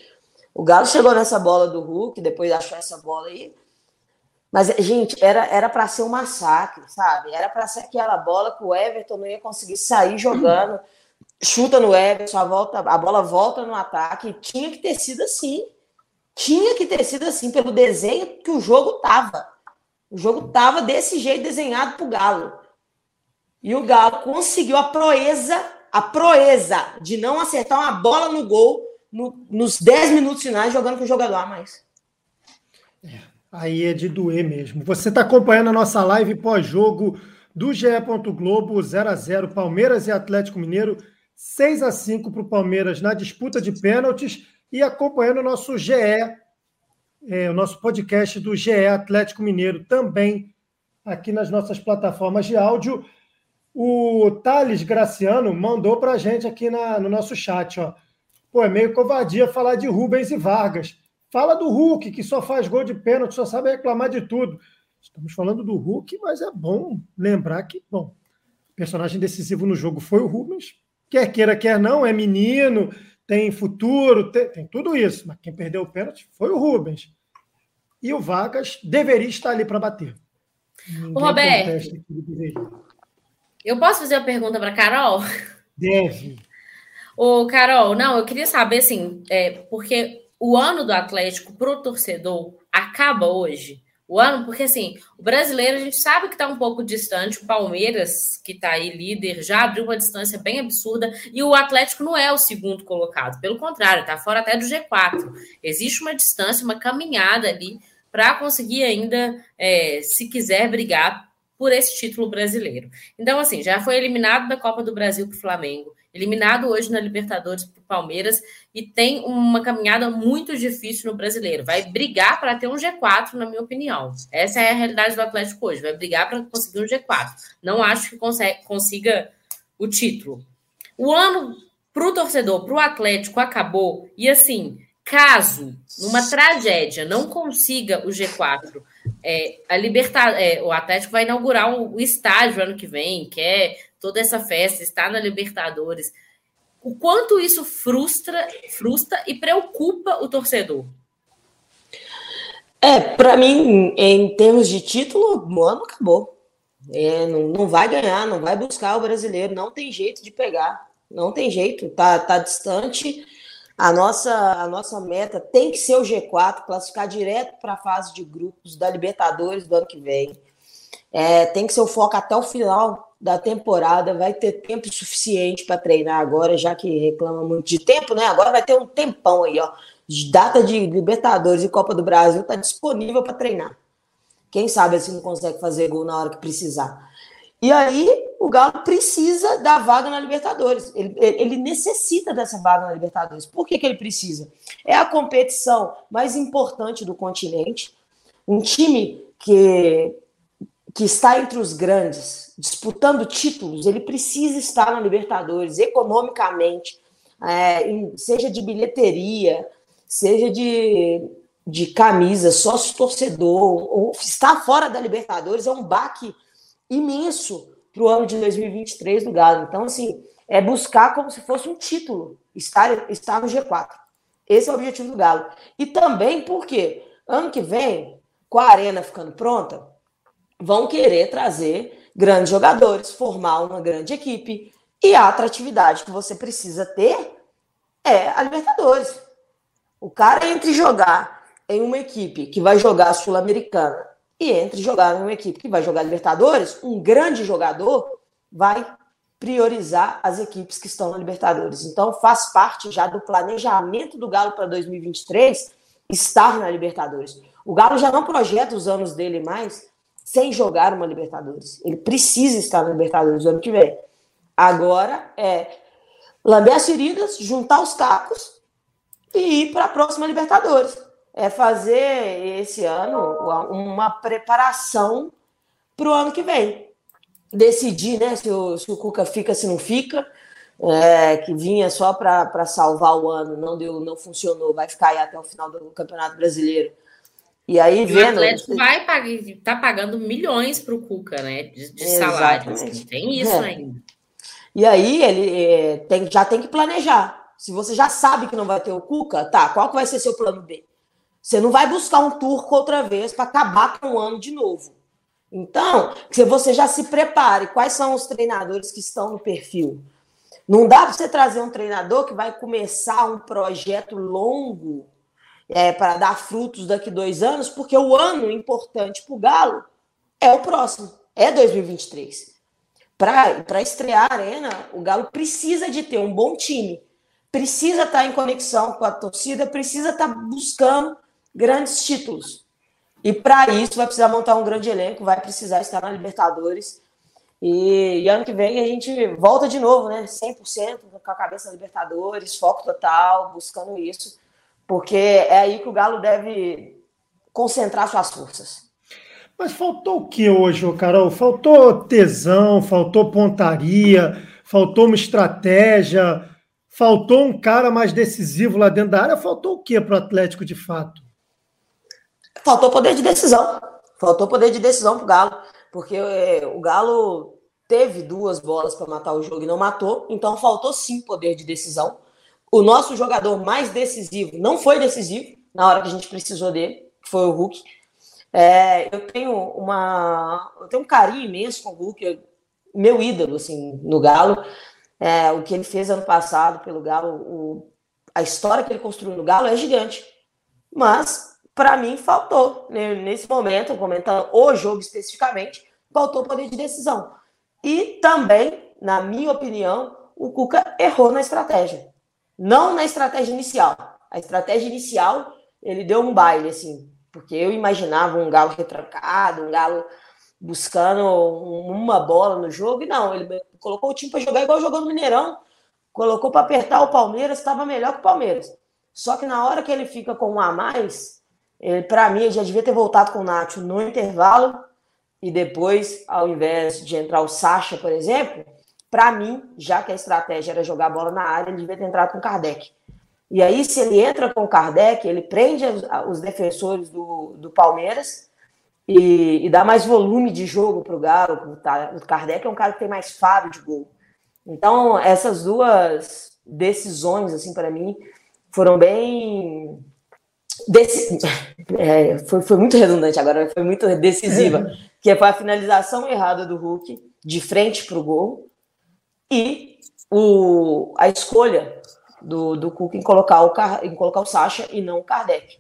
o Galo chegou nessa bola do Hulk, depois achou essa bola aí. Mas, gente, era era para ser um massacre, sabe? Era para ser aquela bola que o Everton não ia conseguir sair jogando chuta no Everton, a, volta, a bola volta no ataque. Tinha que ter sido assim. Tinha que ter sido assim, pelo desenho que o jogo tava. O jogo tava desse jeito desenhado pro Galo. E o Galo conseguiu a proeza, a proeza de não acertar uma bola no gol no, nos 10 minutos finais jogando com o jogador a mais. É, aí é de doer mesmo. Você está acompanhando a nossa live pós-jogo do GE. Globo 0 a 0 Palmeiras e Atlético Mineiro, 6 a 5 para o Palmeiras na disputa de pênaltis e acompanhando o nosso GE, é, o nosso podcast do GE Atlético Mineiro também aqui nas nossas plataformas de áudio. O Thales Graciano mandou para a gente aqui na, no nosso chat, ó. Pô, é meio covardia falar de Rubens e Vargas. Fala do Hulk, que só faz gol de pênalti, só sabe reclamar de tudo. Estamos falando do Hulk, mas é bom lembrar que, bom, personagem decisivo no jogo foi o Rubens. Quer queira, quer não, é menino, tem futuro, tem, tem tudo isso. Mas quem perdeu o pênalti foi o Rubens. E o Vargas deveria estar ali para bater. Ninguém Roberto, eu posso fazer uma pergunta para Carol? Deve. Ô, Carol, não, eu queria saber assim, é, porque o ano do Atlético para o torcedor acaba hoje. O ano, porque assim, o brasileiro a gente sabe que está um pouco distante, o Palmeiras, que está aí líder, já abriu uma distância bem absurda, e o Atlético não é o segundo colocado, pelo contrário, está fora até do G4. Existe uma distância, uma caminhada ali para conseguir ainda, é, se quiser, brigar por esse título brasileiro. Então, assim, já foi eliminado da Copa do Brasil para o Flamengo, eliminado hoje na Libertadores para o Palmeiras e tem uma caminhada muito difícil no brasileiro. Vai brigar para ter um G4, na minha opinião. Essa é a realidade do Atlético hoje. Vai brigar para conseguir um G4. Não acho que consiga o título. O ano para o torcedor, para o Atlético, acabou. E assim, caso numa tragédia não consiga o G4, é, a Libertad é, o Atlético vai inaugurar o, o estádio ano que vem, que é toda essa festa, está na Libertadores. O quanto isso frustra, frustra e preocupa o torcedor? É, para mim, em termos de título, o ano acabou. É, não, não vai ganhar, não vai buscar o brasileiro, não tem jeito de pegar, não tem jeito, tá, tá distante. A nossa, a nossa meta tem que ser o G4, classificar direto para a fase de grupos da Libertadores do ano que vem. É, tem que ser o foco até o final da temporada. Vai ter tempo suficiente para treinar agora, já que reclama muito de tempo, né? Agora vai ter um tempão aí, ó. Data de Libertadores e Copa do Brasil está disponível para treinar. Quem sabe assim não consegue fazer gol na hora que precisar. E aí o Galo precisa da vaga na Libertadores. Ele, ele necessita dessa vaga na Libertadores. Por que, que ele precisa? É a competição mais importante do continente. Um time que que está entre os grandes, disputando títulos, ele precisa estar na Libertadores economicamente, é, seja de bilheteria, seja de, de camisa, sócio torcedor, ou estar fora da Libertadores é um baque imenso para o ano de 2023 do Galo. Então, assim, é buscar como se fosse um título, estar, estar no G4. Esse é o objetivo do Galo. E também porque ano que vem, com a arena ficando pronta, vão querer trazer grandes jogadores, formar uma grande equipe. E a atratividade que você precisa ter é a Libertadores. O cara entre jogar em uma equipe que vai jogar a Sul-Americana e entre jogar em uma equipe que vai jogar Libertadores, um grande jogador vai priorizar as equipes que estão na Libertadores. Então faz parte já do planejamento do Galo para 2023 estar na Libertadores. O Galo já não projeta os anos dele mais sem jogar uma Libertadores. Ele precisa estar na Libertadores no ano que vem. Agora é lamber as feridas, juntar os cacos e ir para a próxima Libertadores. É fazer esse ano uma preparação para o ano que vem. Decidir né, se, o, se o Cuca fica, se não fica. É, que vinha só para salvar o ano, não deu, não funcionou, vai ficar aí até o final do Campeonato Brasileiro. E aí, vendo. O Atlético vai pagar, tá pagando milhões para o Cuca, né? De, de salários. Assim, tem isso é. ainda. E aí ele é, tem, já tem que planejar. Se você já sabe que não vai ter o Cuca, tá, qual que vai ser seu plano B? Você não vai buscar um turco outra vez para acabar com o ano de novo. Então, se você já se prepare, quais são os treinadores que estão no perfil? Não dá para você trazer um treinador que vai começar um projeto longo é, para dar frutos daqui dois anos, porque o ano importante para o Galo é o próximo, é 2023. Para estrear a Arena, o Galo precisa de ter um bom time, precisa estar tá em conexão com a torcida, precisa estar tá buscando grandes títulos. E para isso vai precisar montar um grande elenco, vai precisar estar na Libertadores. E, e, ano que vem a gente volta de novo, né? 100% com a cabeça na Libertadores, foco total, buscando isso, porque é aí que o Galo deve concentrar suas forças. Mas faltou o que hoje, Carol? Faltou tesão, faltou pontaria, faltou uma estratégia, faltou um cara mais decisivo lá dentro da área. Faltou o que para o Atlético de fato? Faltou poder de decisão. Faltou poder de decisão para o Galo, porque é, o Galo teve duas bolas para matar o jogo e não matou, então faltou sim poder de decisão. O nosso jogador mais decisivo não foi decisivo na hora que a gente precisou dele, que foi o Hulk. É, eu tenho uma, eu tenho um carinho imenso com o Hulk, meu ídolo assim no Galo. É, o que ele fez ano passado pelo Galo, o, a história que ele construiu no Galo é gigante. Mas para mim faltou né, nesse momento, comentando o jogo especificamente, faltou poder de decisão. E também, na minha opinião, o Cuca errou na estratégia. Não na estratégia inicial. A estratégia inicial, ele deu um baile assim, porque eu imaginava um Galo retrancado, um Galo buscando uma bola no jogo, e não, ele colocou o time para jogar igual jogou no Mineirão, colocou para apertar o Palmeiras, estava melhor que o Palmeiras. Só que na hora que ele fica com um a mais, para mim, já devia ter voltado com o Nacho no intervalo, e depois, ao invés de entrar o Sacha, por exemplo, para mim, já que a estratégia era jogar a bola na área, ele devia ter entrado com o Kardec. E aí, se ele entra com o Kardec, ele prende os defensores do, do Palmeiras e, e dá mais volume de jogo para o Galo. O Kardec é um cara que tem mais faro de gol. Então, essas duas decisões, assim, para mim, foram bem. Dec... É, foi, foi muito redundante agora, foi muito decisiva. que foi a finalização errada do Hulk, de frente para o gol, e o, a escolha do, do Cook em colocar, o, em colocar o Sacha e não o Kardec.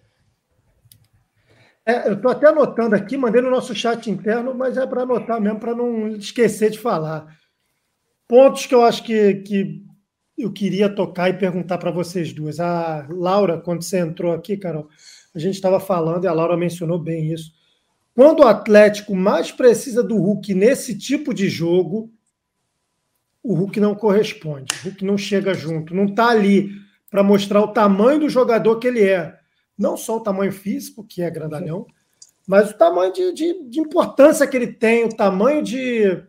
É, eu estou até anotando aqui, mandei no nosso chat interno, mas é para anotar mesmo, para não esquecer de falar. Pontos que eu acho que, que eu queria tocar e perguntar para vocês duas. A Laura, quando você entrou aqui, Carol, a gente estava falando e a Laura mencionou bem isso. Quando o Atlético mais precisa do Hulk nesse tipo de jogo, o Hulk não corresponde, o Hulk não chega junto, não está ali para mostrar o tamanho do jogador que ele é. Não só o tamanho físico, que é grandalhão, mas o tamanho de, de, de importância que ele tem, o tamanho de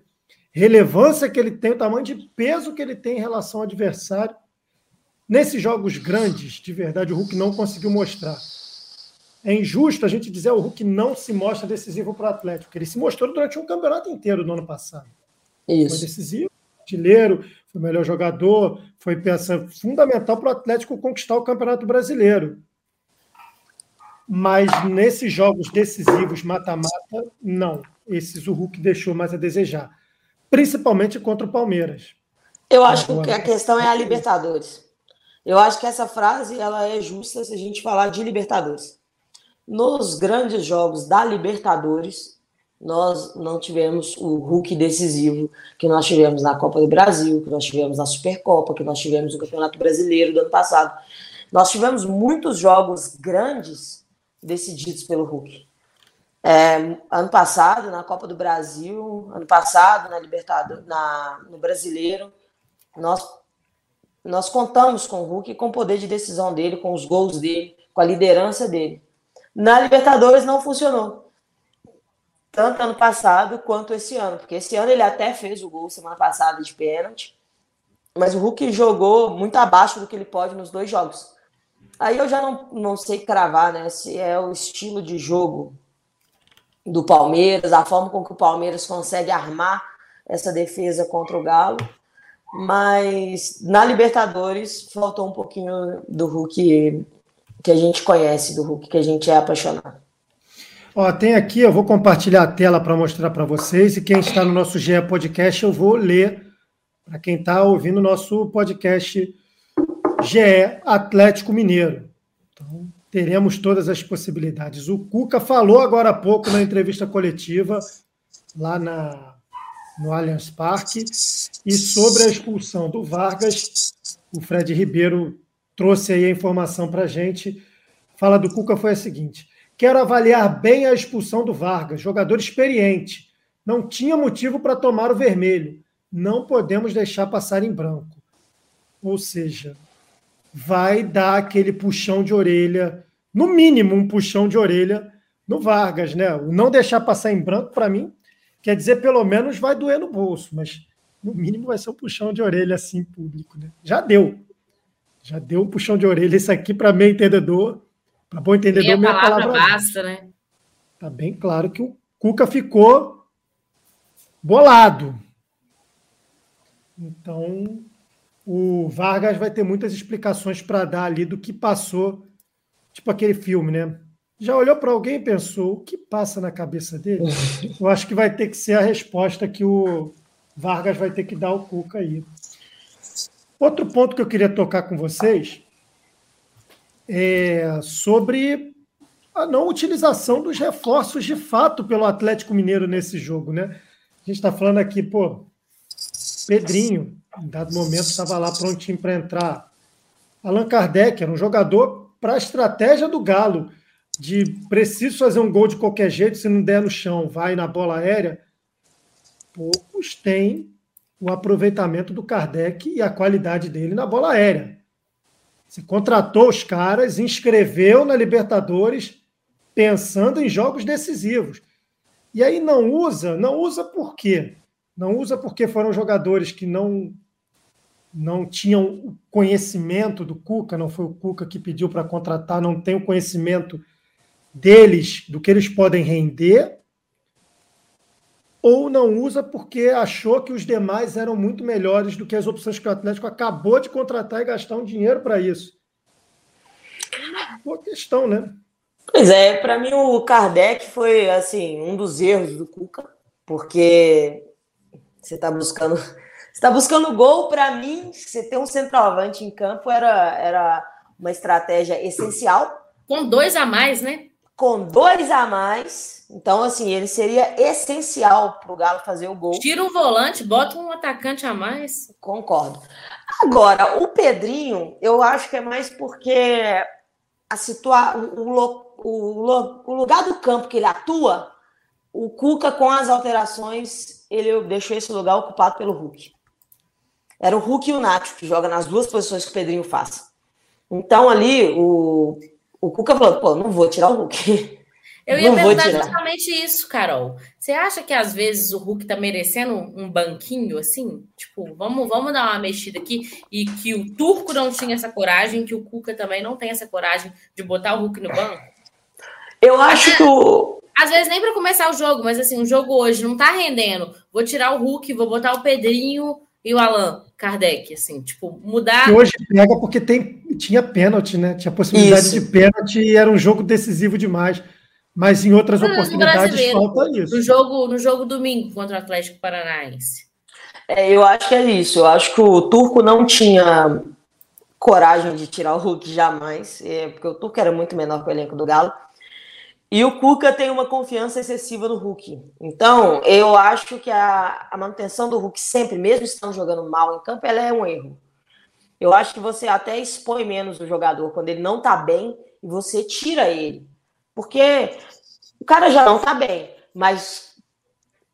relevância que ele tem, o tamanho de peso que ele tem em relação ao adversário. Nesses jogos grandes, de verdade, o Hulk não conseguiu mostrar. É injusto a gente dizer que o Hulk não se mostra decisivo para o Atlético, ele se mostrou durante um campeonato inteiro no ano passado. Isso. Foi decisivo, artilheiro, foi o melhor jogador, foi peça fundamental para o Atlético conquistar o Campeonato Brasileiro. Mas nesses jogos decisivos, mata-mata, não. Esses o Hulk deixou mais a desejar. Principalmente contra o Palmeiras. Eu acho Agora, que a questão é a Libertadores. Eu acho que essa frase ela é justa se a gente falar de Libertadores. Nos grandes jogos da Libertadores, nós não tivemos o Hulk decisivo que nós tivemos na Copa do Brasil, que nós tivemos na Supercopa, que nós tivemos no Campeonato Brasileiro do ano passado. Nós tivemos muitos jogos grandes decididos pelo Hulk. É, ano passado, na Copa do Brasil, ano passado, na Libertadores, na, no Brasileiro, nós, nós contamos com o Hulk, com o poder de decisão dele, com os gols dele, com a liderança dele. Na Libertadores não funcionou tanto ano passado quanto esse ano, porque esse ano ele até fez o gol semana passada de pênalti, mas o Hulk jogou muito abaixo do que ele pode nos dois jogos. Aí eu já não, não sei cravar, né, se é o estilo de jogo do Palmeiras, a forma com que o Palmeiras consegue armar essa defesa contra o Galo, mas na Libertadores faltou um pouquinho do Hulk que a gente conhece, do Hulk que a gente é apaixonado. Ó, tem aqui, eu vou compartilhar a tela para mostrar para vocês, e quem está no nosso GE Podcast, eu vou ler para quem está ouvindo o nosso podcast GE Atlético Mineiro. Então, teremos todas as possibilidades. O Cuca falou agora há pouco na entrevista coletiva lá na, no Allianz Parque. E sobre a expulsão do Vargas, o Fred Ribeiro trouxe aí a informação para a gente. Fala do Cuca foi a seguinte: quero avaliar bem a expulsão do Vargas, jogador experiente. Não tinha motivo para tomar o vermelho. Não podemos deixar passar em branco. Ou seja, vai dar aquele puxão de orelha, no mínimo um puxão de orelha no Vargas, né? O não deixar passar em branco, para mim, quer dizer, pelo menos vai doer no bolso, mas no mínimo vai ser um puxão de orelha assim público, né? Já deu. Já deu um puxão de orelha. Isso aqui, para meio entendedor, para bom entendedor, meia palavra, palavra basta, né? Tá bem claro que o Cuca ficou bolado. Então, o Vargas vai ter muitas explicações para dar ali do que passou, tipo aquele filme, né? Já olhou para alguém e pensou o que passa na cabeça dele? Eu acho que vai ter que ser a resposta que o Vargas vai ter que dar ao Cuca aí. Outro ponto que eu queria tocar com vocês é sobre a não utilização dos reforços de fato pelo Atlético Mineiro nesse jogo, né? A gente está falando aqui, pô, Pedrinho, em dado momento, estava lá prontinho para entrar. Allan Kardec era um jogador para a estratégia do Galo, de preciso fazer um gol de qualquer jeito, se não der no chão, vai na bola aérea. Poucos têm o aproveitamento do Kardec e a qualidade dele na bola aérea. Você contratou os caras, inscreveu na Libertadores, pensando em jogos decisivos. E aí não usa, não usa por quê? Não usa porque foram jogadores que não não tinham conhecimento do Cuca, não foi o Cuca que pediu para contratar, não tem o conhecimento deles, do que eles podem render, ou não usa porque achou que os demais eram muito melhores do que as opções que o Atlético acabou de contratar e gastar um dinheiro para isso. Boa questão, né? Pois é, para mim o Kardec foi assim um dos erros do Cuca, porque você está buscando, está buscando gol. Para mim, você ter um centroavante em campo era, era uma estratégia essencial. Com dois a mais, né? Com dois a mais, então, assim, ele seria essencial para o Galo fazer o gol. Tira um volante, bota um atacante a mais. Concordo. Agora, o Pedrinho, eu acho que é mais porque a situa o, o, o lugar do campo que ele atua, o Cuca, com as alterações, ele deixou esse lugar ocupado pelo Hulk. Era o Hulk e o Nacho que joga nas duas posições que o Pedrinho faz. Então, ali, o, o Cuca falou: pô, não vou tirar o Hulk. Eu ia não perguntar justamente isso, Carol. Você acha que às vezes o Hulk tá merecendo um banquinho assim? Tipo, vamos, vamos dar uma mexida aqui e que o Turco não tinha essa coragem, que o Cuca também não tem essa coragem de botar o Hulk no banco? Eu acho que o. Às vezes nem para começar o jogo, mas assim, o jogo hoje não tá rendendo. Vou tirar o Hulk, vou botar o Pedrinho e o Alan Kardec, assim, tipo, mudar. E hoje pega porque tem, tinha pênalti, né? Tinha possibilidade Isso. de pênalti e era um jogo decisivo demais. Mas em outras oportunidades falta isso. No jogo, no jogo domingo contra o Atlético Paranaense. É, eu acho que é isso. Eu acho que o Turco não tinha coragem de tirar o Hulk jamais, é, porque o Turco era muito menor que o elenco do Galo. E o Cuca tem uma confiança excessiva no Hulk. Então, eu acho que a, a manutenção do Hulk sempre, mesmo estando jogando mal em campo, ela é um erro. Eu acho que você até expõe menos o jogador quando ele não tá bem e você tira ele. Porque o cara já não tá bem, mas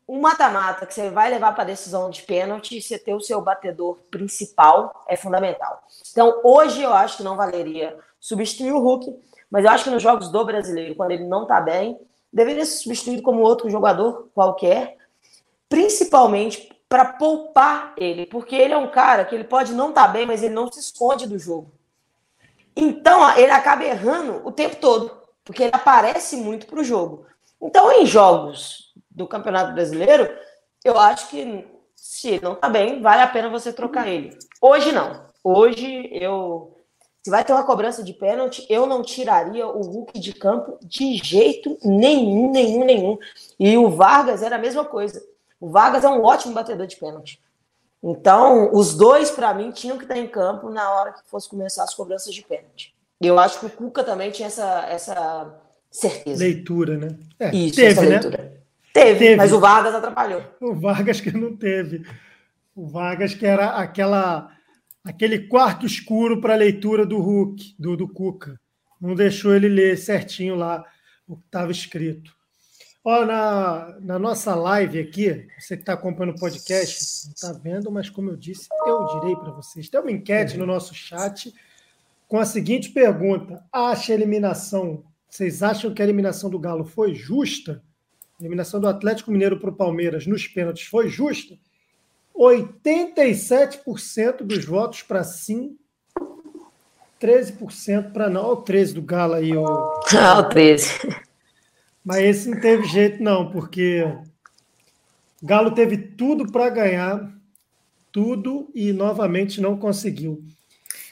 um mata-mata que você vai levar para decisão de pênalti, você ter o seu batedor principal é fundamental. Então, hoje eu acho que não valeria substituir o Hulk, mas eu acho que nos jogos do brasileiro, quando ele não tá bem, deveria ser substituído como outro jogador qualquer, principalmente para poupar ele, porque ele é um cara que ele pode não estar tá bem, mas ele não se esconde do jogo. Então, ele acaba errando o tempo todo porque ele aparece muito para o jogo. Então, em jogos do Campeonato Brasileiro, eu acho que se não tá bem, vale a pena você trocar ele. Hoje não. Hoje eu se vai ter uma cobrança de pênalti, eu não tiraria o Hulk de campo de jeito nenhum, nenhum, nenhum. E o Vargas era a mesma coisa. O Vargas é um ótimo batedor de pênalti. Então, os dois, para mim, tinham que estar em campo na hora que fosse começar as cobranças de pênalti. Eu acho que o Cuca também tinha essa, essa certeza. Leitura, né? É, Isso, teve, né? Leitura. Teve, teve, mas o Vargas atrapalhou. O Vargas que não teve. O Vargas que era aquela aquele quarto escuro para a leitura do Hulk, do, do Cuca. Não deixou ele ler certinho lá o que estava escrito. Ó, na, na nossa live aqui, você que está acompanhando o podcast, não está vendo, mas como eu disse, eu direi para vocês. Tem uma enquete no nosso chat com a seguinte pergunta: acha a eliminação? Vocês acham que a eliminação do Galo foi justa? A eliminação do Atlético Mineiro para o Palmeiras nos pênaltis foi justa? 87% dos votos para sim, 13% para não. Olha o 13 do Galo aí. Ó. Ah, o 13. Mas esse não teve jeito, não, porque Galo teve tudo para ganhar, tudo, e novamente não conseguiu.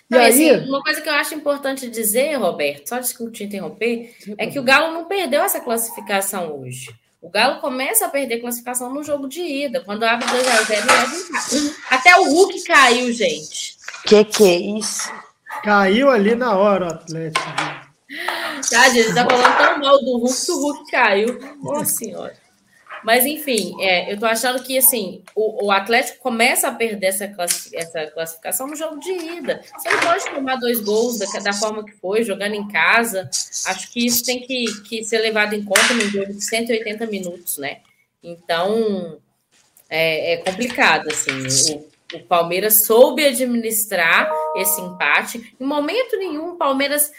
E não, aí... Assim, uma coisa que eu acho importante dizer, Roberto, só de te interromper, é que o Galo não perdeu essa classificação hoje. O Galo começa a perder classificação no jogo de ida, quando abre 2x0 Até o Hulk caiu, gente. Que que é isso? Caiu ali na hora o Atlético. Tá, gente, tá falando tão mal do Hulk que o Hulk caiu. Nossa senhora. Mas, enfim, é, eu tô achando que assim, o, o Atlético começa a perder essa, essa classificação no jogo de ida. Você não pode tomar dois gols da, da forma que foi, jogando em casa. Acho que isso tem que, que ser levado em conta no jogo de 180 minutos, né? Então, é, é complicado, assim. O, o Palmeiras soube administrar esse empate. Em momento nenhum, o Palmeiras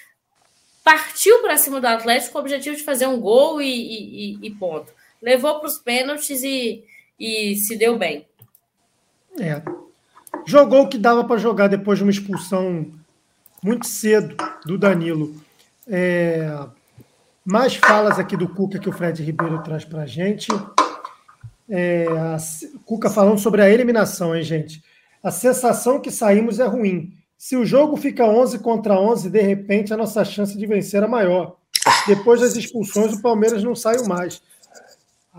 partiu para cima do Atlético com o objetivo de fazer um gol e, e, e ponto levou para os pênaltis e, e se deu bem. É. Jogou o que dava para jogar depois de uma expulsão muito cedo do Danilo. É, mais falas aqui do Cuca que o Fred Ribeiro traz para a gente. É, a Cuca falando sobre a eliminação, hein, gente? A sensação que saímos é ruim. Se o jogo fica 11 contra 11, de repente a nossa chance de vencer é maior. Depois das expulsões, o Palmeiras não saiu mais.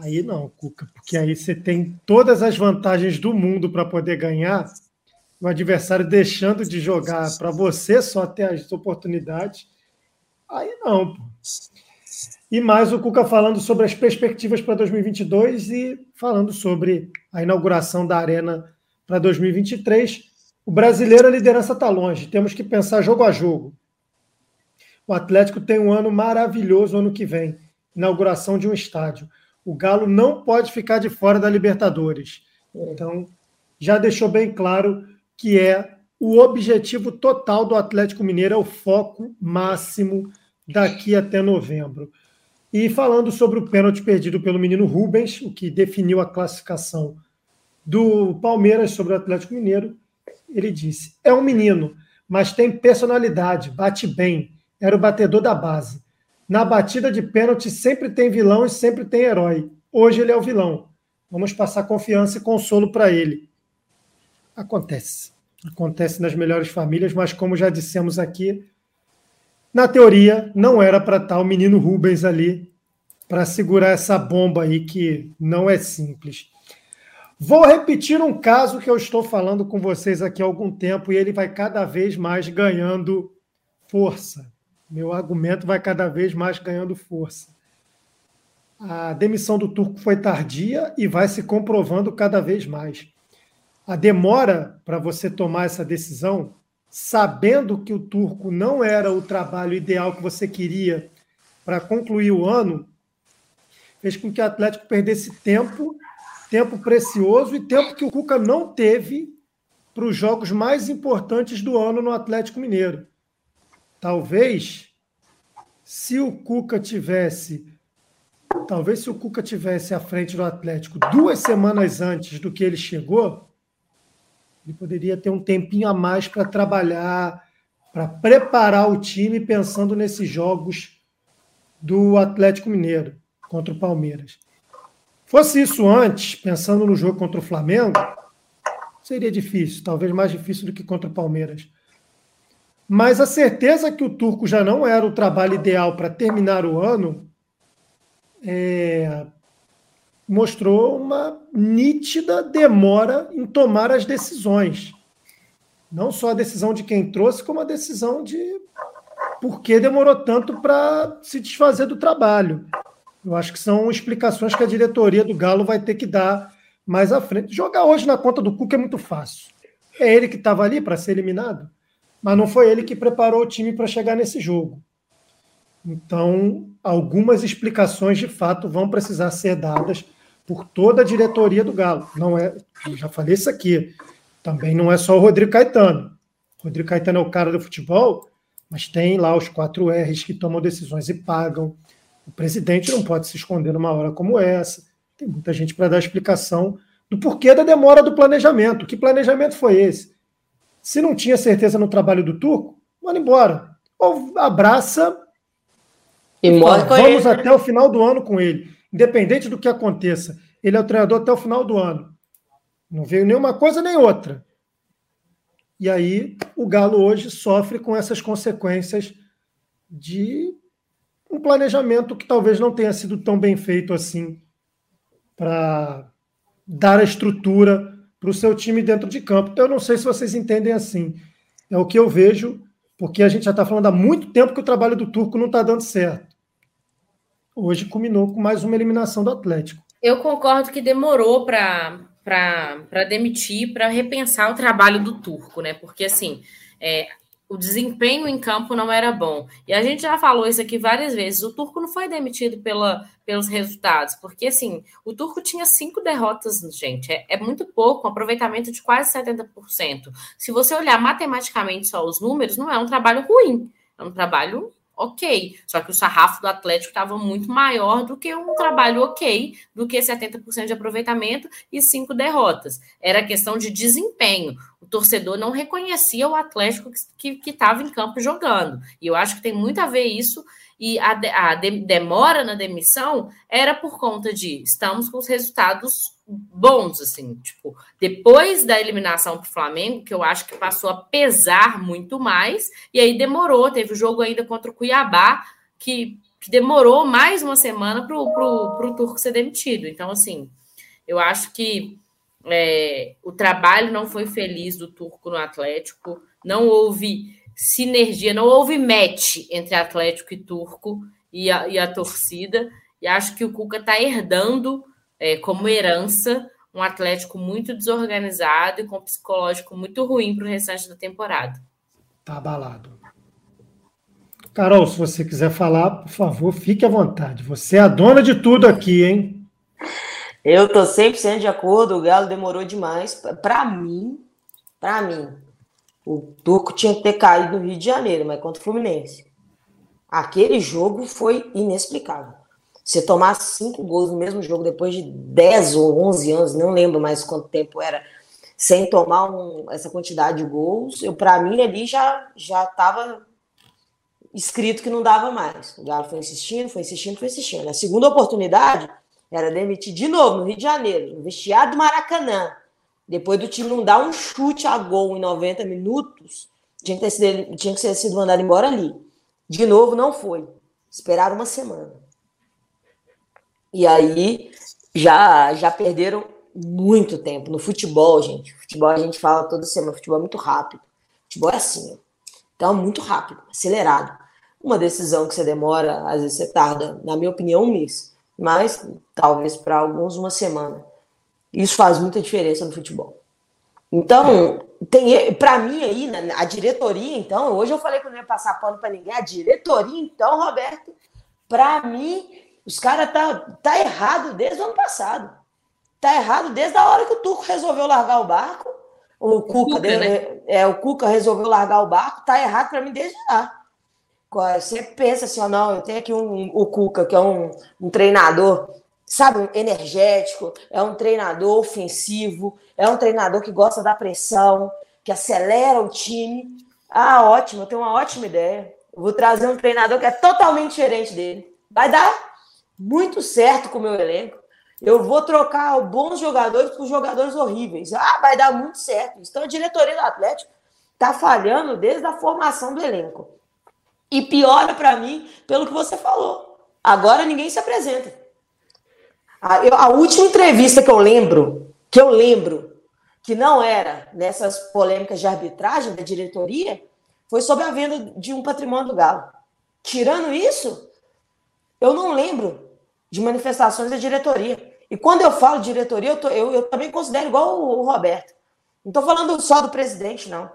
Aí não, Cuca, porque aí você tem todas as vantagens do mundo para poder ganhar, o adversário deixando de jogar para você só ter as oportunidades. Aí não, pô. E mais o Cuca falando sobre as perspectivas para 2022 e falando sobre a inauguração da Arena para 2023. O brasileiro, a liderança está longe, temos que pensar jogo a jogo. O Atlético tem um ano maravilhoso ano que vem inauguração de um estádio o Galo não pode ficar de fora da Libertadores. Então, já deixou bem claro que é o objetivo total do Atlético Mineiro, é o foco máximo daqui até novembro. E falando sobre o pênalti perdido pelo menino Rubens, o que definiu a classificação do Palmeiras sobre o Atlético Mineiro, ele disse: é um menino, mas tem personalidade, bate bem, era o batedor da base. Na batida de pênalti sempre tem vilão e sempre tem herói. Hoje ele é o vilão. Vamos passar confiança e consolo para ele. Acontece. Acontece nas melhores famílias, mas como já dissemos aqui, na teoria não era para estar tá o menino Rubens ali para segurar essa bomba aí que não é simples. Vou repetir um caso que eu estou falando com vocês aqui há algum tempo e ele vai cada vez mais ganhando força. Meu argumento vai cada vez mais ganhando força. A demissão do Turco foi tardia e vai se comprovando cada vez mais. A demora para você tomar essa decisão, sabendo que o Turco não era o trabalho ideal que você queria para concluir o ano, fez com que o Atlético perdesse tempo, tempo precioso e tempo que o Cuca não teve para os jogos mais importantes do ano no Atlético Mineiro. Talvez, se o Cuca tivesse, talvez se o Cuca tivesse à frente do Atlético duas semanas antes do que ele chegou, ele poderia ter um tempinho a mais para trabalhar, para preparar o time pensando nesses jogos do Atlético Mineiro contra o Palmeiras. Fosse isso antes, pensando no jogo contra o Flamengo, seria difícil, talvez mais difícil do que contra o Palmeiras. Mas a certeza que o Turco já não era o trabalho ideal para terminar o ano é, mostrou uma nítida demora em tomar as decisões. Não só a decisão de quem trouxe, como a decisão de por que demorou tanto para se desfazer do trabalho. Eu acho que são explicações que a diretoria do Galo vai ter que dar mais à frente. Jogar hoje na conta do Cuca é muito fácil. É ele que estava ali para ser eliminado, mas não foi ele que preparou o time para chegar nesse jogo. Então, algumas explicações de fato vão precisar ser dadas por toda a diretoria do Galo. Não é, já falei isso aqui. Também não é só o Rodrigo Caetano. O Rodrigo Caetano é o cara do futebol, mas tem lá os quatro R's que tomam decisões e pagam. O presidente não pode se esconder numa hora como essa. Tem muita gente para dar explicação do porquê da demora do planejamento. Que planejamento foi esse? Se não tinha certeza no trabalho do Turco, manda embora. Ou abraça e fala, vamos ele. até o final do ano com ele. Independente do que aconteça, ele é o treinador até o final do ano. Não veio nenhuma coisa nem outra. E aí o Galo hoje sofre com essas consequências de um planejamento que talvez não tenha sido tão bem feito assim para dar a estrutura para o seu time dentro de campo. Então, eu não sei se vocês entendem assim. É o que eu vejo, porque a gente já está falando há muito tempo que o trabalho do Turco não está dando certo. Hoje culminou com mais uma eliminação do Atlético. Eu concordo que demorou para demitir, para repensar o trabalho do Turco, né? Porque assim, é, o desempenho em campo não era bom. E a gente já falou isso aqui várias vezes. O Turco não foi demitido pela, pelos resultados, porque assim, o Turco tinha cinco derrotas, gente. É, é muito pouco, um aproveitamento de quase 70%. Se você olhar matematicamente só os números, não é um trabalho ruim. É um trabalho ok. Só que o sarrafo do Atlético estava muito maior do que um trabalho ok, do que 70% de aproveitamento e cinco derrotas. Era questão de desempenho. O torcedor não reconhecia o Atlético que estava em campo jogando. E eu acho que tem muito a ver isso. E a, a de, demora na demissão era por conta de estamos com os resultados bons, assim, tipo, depois da eliminação para o Flamengo, que eu acho que passou a pesar muito mais, e aí demorou, teve o jogo ainda contra o Cuiabá, que, que demorou mais uma semana para o Turco ser demitido. Então, assim, eu acho que é, o trabalho não foi feliz do Turco no Atlético, não houve sinergia, não houve match entre Atlético e Turco e a, e a torcida, e acho que o Cuca está herdando é, como herança um Atlético muito desorganizado e com um psicológico muito ruim para o restante da temporada. Tá abalado. Carol, se você quiser falar, por favor, fique à vontade. Você é a dona de tudo aqui, hein? Eu tô 100% de acordo, o Galo demorou demais. Para mim, para mim, o Turco tinha que ter caído no Rio de Janeiro, mas contra o Fluminense. Aquele jogo foi inexplicável. Você tomar cinco gols no mesmo jogo depois de 10 ou 11 anos, não lembro mais quanto tempo era, sem tomar um, essa quantidade de gols, eu para mim ali já já estava escrito que não dava mais. O Galo foi insistindo, foi insistindo, foi insistindo. A segunda oportunidade era demitir de novo no Rio de Janeiro, no vestiário do Maracanã. Depois do time não dar um chute a gol em 90 minutos, tinha que ter sido, tinha que ter sido mandado embora ali. De novo, não foi. Esperaram uma semana. E aí já, já perderam muito tempo. No futebol, gente, futebol a gente fala toda semana, futebol é muito rápido. Futebol é assim, então muito rápido, acelerado. Uma decisão que você demora, às vezes você tarda, na minha opinião, um mês, mas talvez para alguns uma semana. Isso faz muita diferença no futebol. Então, tem para mim aí, né, a diretoria, então, hoje eu falei que eu não ia passar pano para ninguém, a diretoria, então, Roberto, para mim, os caras tá, tá errado desde o ano passado. Tá errado desde a hora que o Turco resolveu largar o barco. O, Cuca, Cuca né? é, o Cuca resolveu largar o barco, tá errado para mim desde lá. Você pensa assim, ó, não, eu tenho aqui um, o Cuca, que é um, um treinador, sabe, energético, é um treinador ofensivo, é um treinador que gosta da pressão, que acelera o time. Ah, ótimo, eu tenho uma ótima ideia. Vou trazer um treinador que é totalmente diferente dele. Vai dar muito certo com o meu elenco. Eu vou trocar bons jogadores por jogadores horríveis. Ah, vai dar muito certo. Então a diretoria do Atlético está falhando desde a formação do elenco. E piora para mim pelo que você falou. Agora ninguém se apresenta. A, eu, a última entrevista que eu lembro, que eu lembro, que não era nessas polêmicas de arbitragem da diretoria, foi sobre a venda de um patrimônio do Galo. Tirando isso, eu não lembro de manifestações da diretoria. E quando eu falo diretoria, eu, tô, eu, eu também considero igual o, o Roberto. Não estou falando só do presidente, não.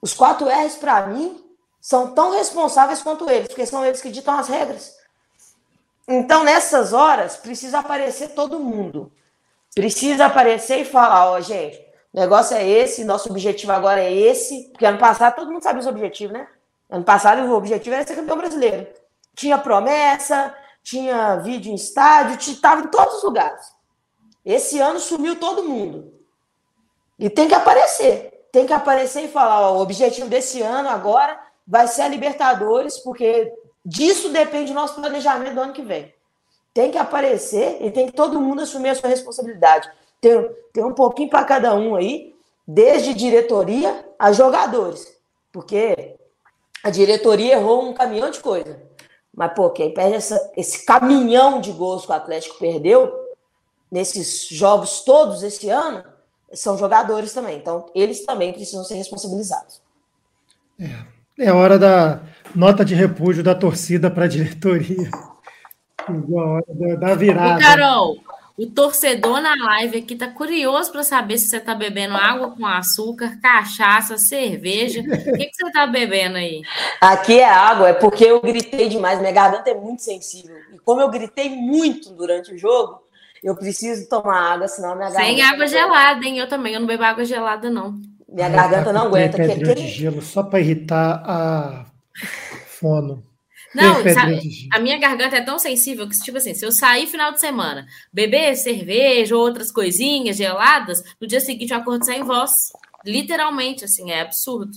Os quatro R's, para mim, são tão responsáveis quanto eles, porque são eles que ditam as regras. Então, nessas horas, precisa aparecer todo mundo. Precisa aparecer e falar, ó, oh, gente, o negócio é esse, nosso objetivo agora é esse, porque ano passado todo mundo sabe os objetivos, né? Ano passado o objetivo era ser campeão brasileiro. Tinha promessa, tinha vídeo em estádio, estava em todos os lugares. Esse ano sumiu todo mundo. E tem que aparecer. Tem que aparecer e falar: ó, o objetivo desse ano agora vai ser a Libertadores, porque disso depende o nosso planejamento do ano que vem. Tem que aparecer e tem que todo mundo assumir a sua responsabilidade. Tem, tem um pouquinho para cada um aí, desde diretoria a jogadores. Porque a diretoria errou um caminhão de coisa. Mas, pô, quem perde essa, esse caminhão de gols que o Atlético perdeu nesses jogos todos esse ano são jogadores também. Então, eles também precisam ser responsabilizados. É, é hora da nota de repúdio da torcida para a diretoria. Da virada. Ô, Carol, o torcedor na live aqui tá curioso para saber se você tá bebendo água com açúcar, cachaça, cerveja. O que, que você tá bebendo aí? Aqui é água, é porque eu gritei demais. Minha garganta é muito sensível. E como eu gritei muito durante o jogo, eu preciso tomar água, senão minha garganta. Sem água gelada, hein? Eu também. Eu não bebo água gelada, não. Minha garganta não aguenta. Pedrinha que... de gelo só para irritar a fono. Não, sabe, a minha garganta é tão sensível que, tipo assim, se eu sair final de semana, beber cerveja ou outras coisinhas geladas, no dia seguinte eu acordo sem voz. Literalmente, assim, é absurdo.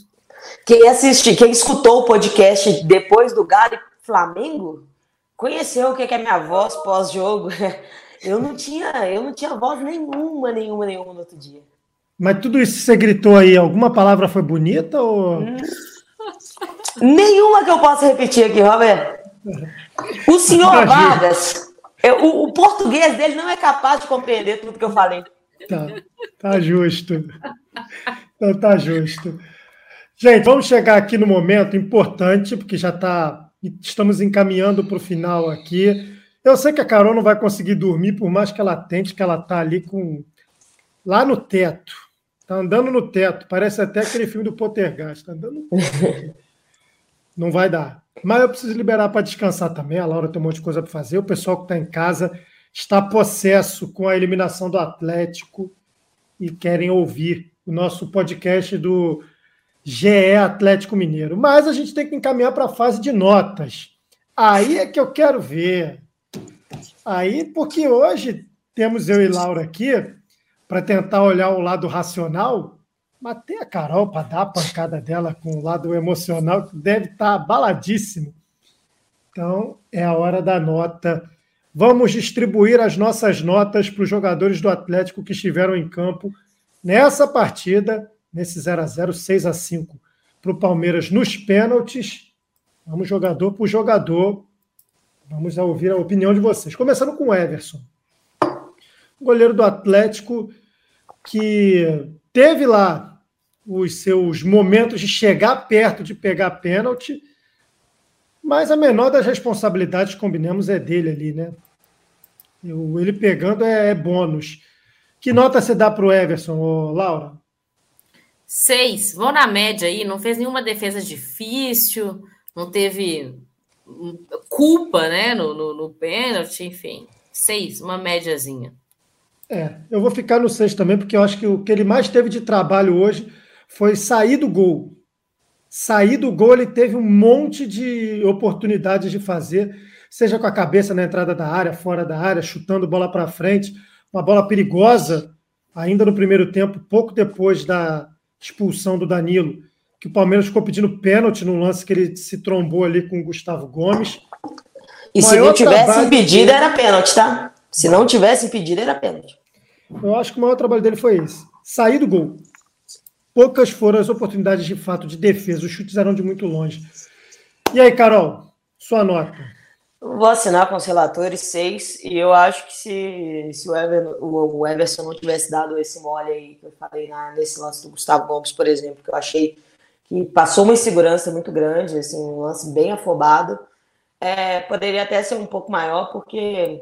Quem assistiu, quem escutou o podcast depois do Galo Flamengo, conheceu o que é minha voz pós-jogo. Eu não tinha, eu não tinha voz nenhuma, nenhuma, nenhuma no outro dia. Mas tudo isso que você gritou aí, alguma palavra foi bonita ou. Hum. Nenhuma que eu possa repetir aqui, Roberto. O senhor Vargas, o, o, português dele não é capaz de compreender tudo que eu falei. Tá, tá justo. Então tá justo. Gente, vamos chegar aqui no momento importante, porque já tá. Estamos encaminhando para o final aqui. Eu sei que a Carol não vai conseguir dormir, por mais que ela tente, que ela tá ali com. lá no teto. Tá andando no teto. Parece até aquele filme do Pottergast. Tá andando no teto. não vai dar. Mas eu preciso liberar para descansar também. A Laura tem um monte de coisa para fazer. O pessoal que está em casa está possesso com a eliminação do Atlético e querem ouvir o nosso podcast do GE Atlético Mineiro. Mas a gente tem que encaminhar para a fase de notas. Aí é que eu quero ver. Aí, porque hoje temos eu e Laura aqui para tentar olhar o lado racional Matei a Carol para dar a pancada dela com o lado emocional, que deve estar tá abaladíssimo. Então, é a hora da nota. Vamos distribuir as nossas notas para os jogadores do Atlético que estiveram em campo nessa partida, nesse 0 a 0 6 a 5 para o Palmeiras nos pênaltis. Vamos jogador por jogador. Vamos ouvir a opinião de vocês. Começando com o Everson. goleiro do Atlético que teve lá os seus momentos de chegar perto de pegar pênalti, mas a menor das responsabilidades, combinemos, é dele ali, né? ele pegando é, é bônus. Que nota você dá para o Everson, ô, Laura? Seis. Vou na média aí. Não fez nenhuma defesa difícil, não teve culpa né, no, no, no pênalti, enfim. Seis, uma médiazinha. É, eu vou ficar no seis também, porque eu acho que o que ele mais teve de trabalho hoje foi sair do gol. Sair do gol, ele teve um monte de oportunidades de fazer, seja com a cabeça na entrada da área, fora da área, chutando bola para frente, uma bola perigosa, ainda no primeiro tempo, pouco depois da expulsão do Danilo, que o Palmeiras ficou pedindo pênalti no lance que ele se trombou ali com o Gustavo Gomes. E se não tivesse impedido, era pênalti, tá? Se não tivesse impedido, era pênalti. Eu acho que o maior trabalho dele foi esse: sair do gol. Poucas foram as oportunidades de fato de defesa, os chutes eram de muito longe. E aí, Carol, sua nota? vou assinar com os relatores seis, e eu acho que se, se o, Ever, o, Everson não tivesse dado esse mole aí que eu falei na, nesse lance do Gustavo Gomes, por exemplo, que eu achei que passou uma insegurança muito grande, assim, um lance bem afobado, é, poderia até ser um pouco maior, porque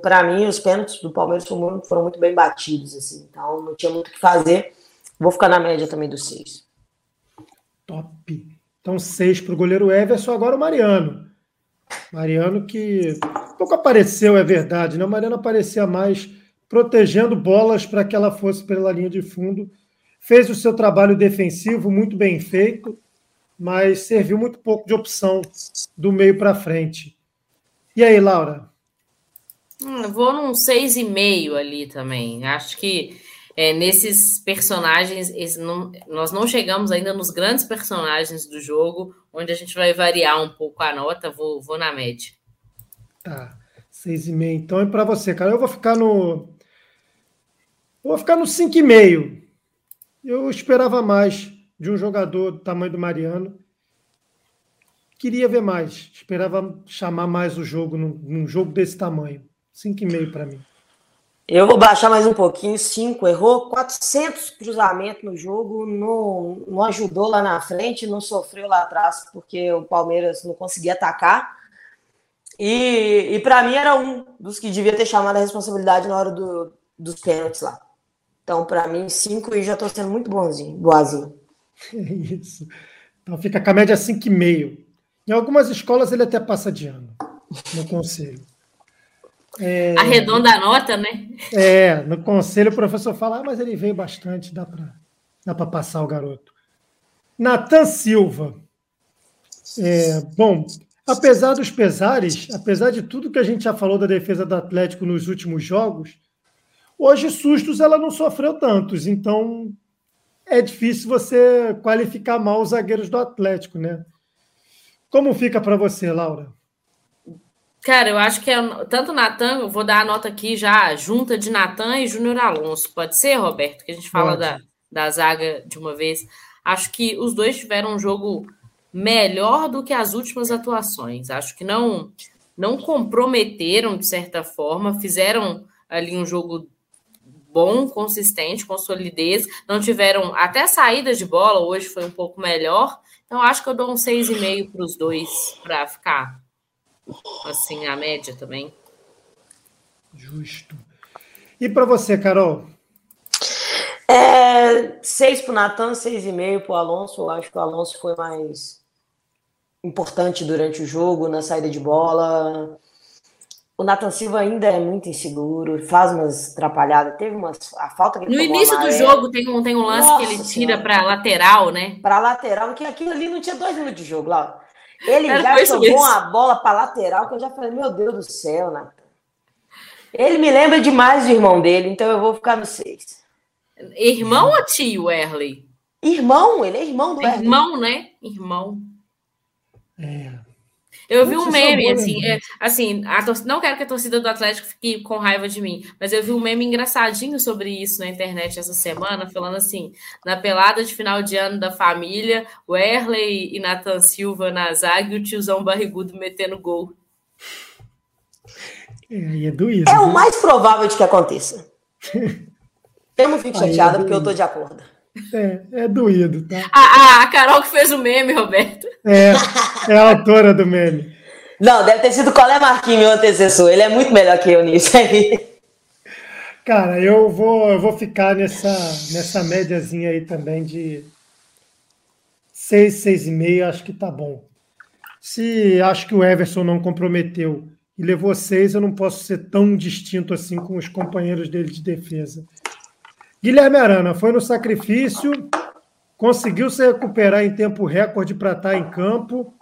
para mim, os pênaltis do Palmeiras foram muito bem batidos, assim, então não tinha muito o que fazer. Vou ficar na média também dos seis. Top. Então, seis para o goleiro Everson, agora o Mariano. Mariano que pouco apareceu, é verdade, né? O Mariano aparecia mais protegendo bolas para que ela fosse pela linha de fundo. Fez o seu trabalho defensivo muito bem feito, mas serviu muito pouco de opção do meio para frente. E aí, Laura? Hum, vou num seis e meio ali também. Acho que é, nesses personagens, não, nós não chegamos ainda nos grandes personagens do jogo, onde a gente vai variar um pouco a nota. Vou, vou na média. Tá, seis e meio. Então é para você, cara. Eu vou ficar no, vou ficar no cinco e meio. Eu esperava mais de um jogador do tamanho do Mariano. Queria ver mais. Esperava chamar mais o jogo num, num jogo desse tamanho. 5,5 para mim. Eu vou baixar mais um pouquinho, 5. Errou 400 cruzamentos no jogo, não, não ajudou lá na frente, não sofreu lá atrás, porque o Palmeiras não conseguia atacar. E, e para mim era um dos que devia ter chamado a responsabilidade na hora do, dos pênaltis lá. Então, para mim, 5 e já estou sendo muito bonzinho, boazinho. Isso. Então fica com a média 5,5. Em algumas escolas ele até passa de ano, no conselho. É, Arredonda a nota, né? É, no conselho o professor fala, ah, mas ele veio bastante, dá para dá passar o garoto. Natan Silva. É, bom, apesar dos pesares, apesar de tudo que a gente já falou da defesa do Atlético nos últimos jogos, hoje sustos ela não sofreu tantos, então é difícil você qualificar mal os zagueiros do Atlético, né? Como fica para você, Laura? Cara, eu acho que é tanto Natan, eu vou dar a nota aqui já, junta de Natan e Júnior Alonso. Pode ser, Roberto? Que a gente fala da, da zaga de uma vez. Acho que os dois tiveram um jogo melhor do que as últimas atuações. Acho que não não comprometeram de certa forma, fizeram ali um jogo bom, consistente, com solidez. Não tiveram até saídas de bola, hoje foi um pouco melhor. Então acho que eu dou um 6,5 para os dois para ficar assim, a média também. Justo. E para você, Carol? É, seis para o Natan, seis e meio para o Alonso. Eu acho que o Alonso foi mais importante durante o jogo, na saída de bola. O Nathan Silva ainda é muito inseguro, faz umas atrapalhadas. Teve umas. A falta que No início do jogo tem um, tem um lance Nossa, que ele tira para lateral, né? Para lateral, que aquilo ali não tinha dois minutos de jogo lá. Ele Era já jogou uma bola para lateral que eu já falei, meu Deus do céu, Natan. Ele me lembra demais do irmão dele, então eu vou ficar no seis. Irmão ou tio, Erley? Irmão, ele é irmão do Erley. Irmão, né? Irmão. É. Eu vi um meme, assim, é, assim a torcida, não quero que a torcida do Atlético fique com raiva de mim, mas eu vi um meme engraçadinho sobre isso na internet essa semana, falando assim, na pelada de final de ano da família, o Erley e Nathan Silva na zaga e o tiozão barrigudo metendo gol. É, é doído. É né? o mais provável de que aconteça. eu não fico é chateada é porque eu tô de acordo. É, é doído, tá? A, a, Carol que fez o meme, Roberto. É, é a autora do meme. Não, deve ter sido o Colé Marquinhos, meu antecessor. Ele é muito melhor que eu nisso aí. Cara, eu vou, eu vou ficar nessa, nessa médiazinha aí também de 6, 6,5, acho que tá bom. Se acho que o Everson não comprometeu e levou 6, eu não posso ser tão distinto assim com os companheiros dele de defesa. Guilherme Arana foi no sacrifício, conseguiu se recuperar em tempo recorde para estar em campo,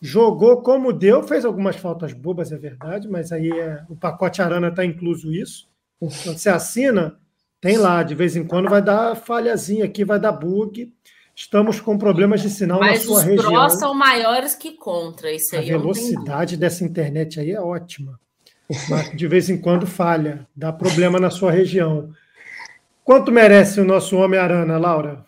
jogou como deu, fez algumas faltas bobas, é verdade, mas aí é, o pacote Arana está incluso isso. Quando você assina, tem lá, de vez em quando vai dar falhazinha aqui, vai dar bug. Estamos com problemas de sinal mas na sua região. Mas os prós são maiores que contra, isso aí. A velocidade dessa internet aí é ótima. Mas de vez em quando falha, dá problema na sua região. Quanto merece o nosso Homem-Arana, Laura?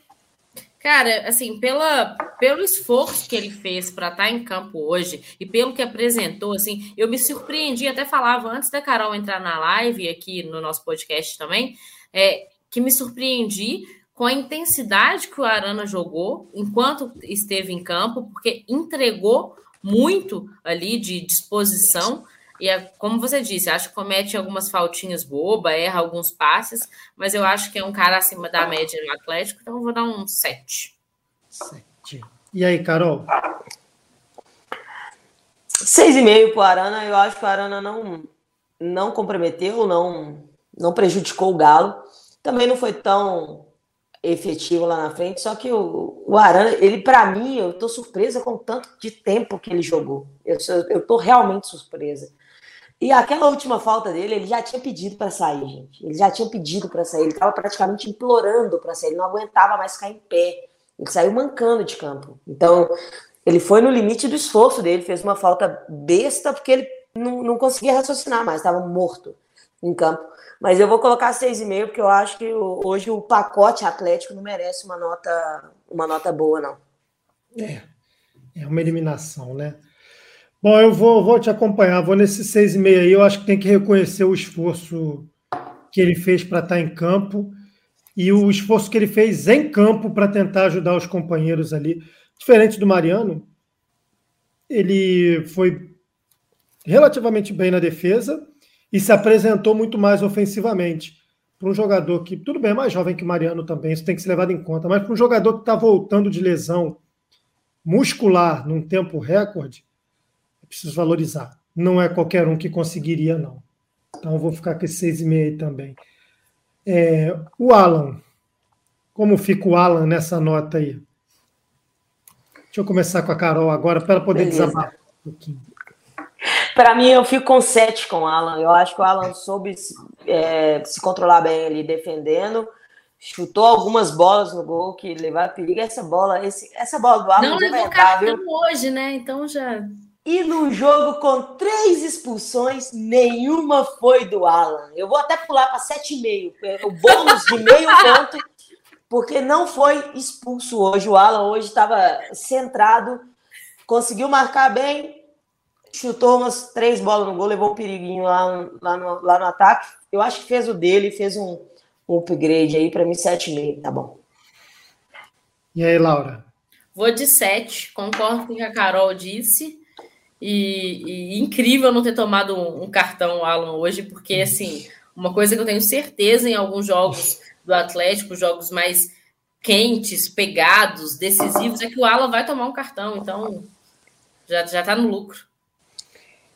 Cara, assim, pela, pelo esforço que ele fez para estar tá em campo hoje e pelo que apresentou, assim, eu me surpreendi, até falava antes da Carol entrar na live aqui no nosso podcast também, é, que me surpreendi com a intensidade que o Arana jogou enquanto esteve em campo, porque entregou muito ali de disposição E é, como você disse, acho que comete algumas faltinhas boba, erra alguns passes, mas eu acho que é um cara acima da média no Atlético, então eu vou dar um 7. 7. E aí, Carol? 6,5 para o Arana. Eu acho que o Arana não, não comprometeu, não, não prejudicou o Galo. Também não foi tão efetivo lá na frente, só que o, o Arana, ele para mim, eu tô surpresa com o tanto de tempo que ele jogou. Eu, eu tô realmente surpresa. E aquela última falta dele, ele já tinha pedido para sair, gente. Ele já tinha pedido para sair. Ele estava praticamente implorando para sair. Ele não aguentava mais ficar em pé. Ele saiu mancando de campo. Então, ele foi no limite do esforço dele. Fez uma falta besta porque ele não, não conseguia raciocinar mais. Estava morto em campo. Mas eu vou colocar 6,5 porque eu acho que hoje o pacote atlético não merece uma nota, uma nota boa, não. É, é uma eliminação, né? Bom, eu vou, vou te acompanhar, vou nesse 6,5 aí. Eu acho que tem que reconhecer o esforço que ele fez para estar tá em campo e o esforço que ele fez em campo para tentar ajudar os companheiros ali. Diferente do Mariano, ele foi relativamente bem na defesa e se apresentou muito mais ofensivamente. Para um jogador que, tudo bem, é mais jovem que o Mariano também, isso tem que ser levado em conta, mas para um jogador que está voltando de lesão muscular num tempo recorde, preciso valorizar. Não é qualquer um que conseguiria, não. Então eu vou ficar com esse 6,5 também. É, o Alan, como fica o Alan nessa nota aí? Deixa eu começar com a Carol agora, para ela poder Beleza. desabafar um pouquinho. Para mim, eu fico com 7 com o Alan. Eu acho que o Alan soube é, se controlar bem ali defendendo. Chutou algumas bolas no gol que levaram perigo. Essa bola, esse, essa bola do Alan não levou cartão hoje, né? Então já e no jogo com três expulsões, nenhuma foi do Alan. Eu vou até pular para 7,5, é, o bônus de meio ponto, porque não foi expulso hoje. O Alan hoje estava centrado, conseguiu marcar bem, chutou umas três bolas no gol, levou um periguinho lá, lá, no, lá no ataque. Eu acho que fez o dele, fez um, um upgrade aí, para mim 7,5, tá bom. E aí, Laura? Vou de 7, concordo com o que a Carol disse. E, e, incrível não ter tomado um, um, cartão, Alan, hoje, porque, assim, uma coisa que eu tenho certeza em alguns jogos do Atlético, jogos mais quentes, pegados, decisivos, é que o Alan vai tomar um cartão. Então, já, já tá no lucro.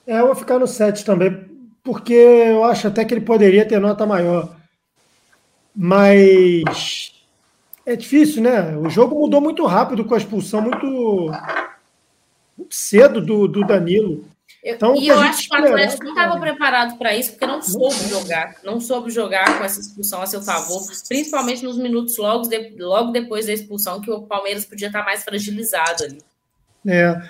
É, eu vou ficar no 7 também, porque eu acho até que ele poderia ter nota maior. Mas é difícil, né? O jogo mudou muito rápido com a expulsão muito muito cedo do, do Danilo. Então, e eu acho que o Atlético não estava preparado para isso, porque não soube jogar, não soube jogar com essa expulsão a seu favor, principalmente nos minutos logo, de, logo depois da expulsão, que o Palmeiras podia estar mais fragilizado ali. É.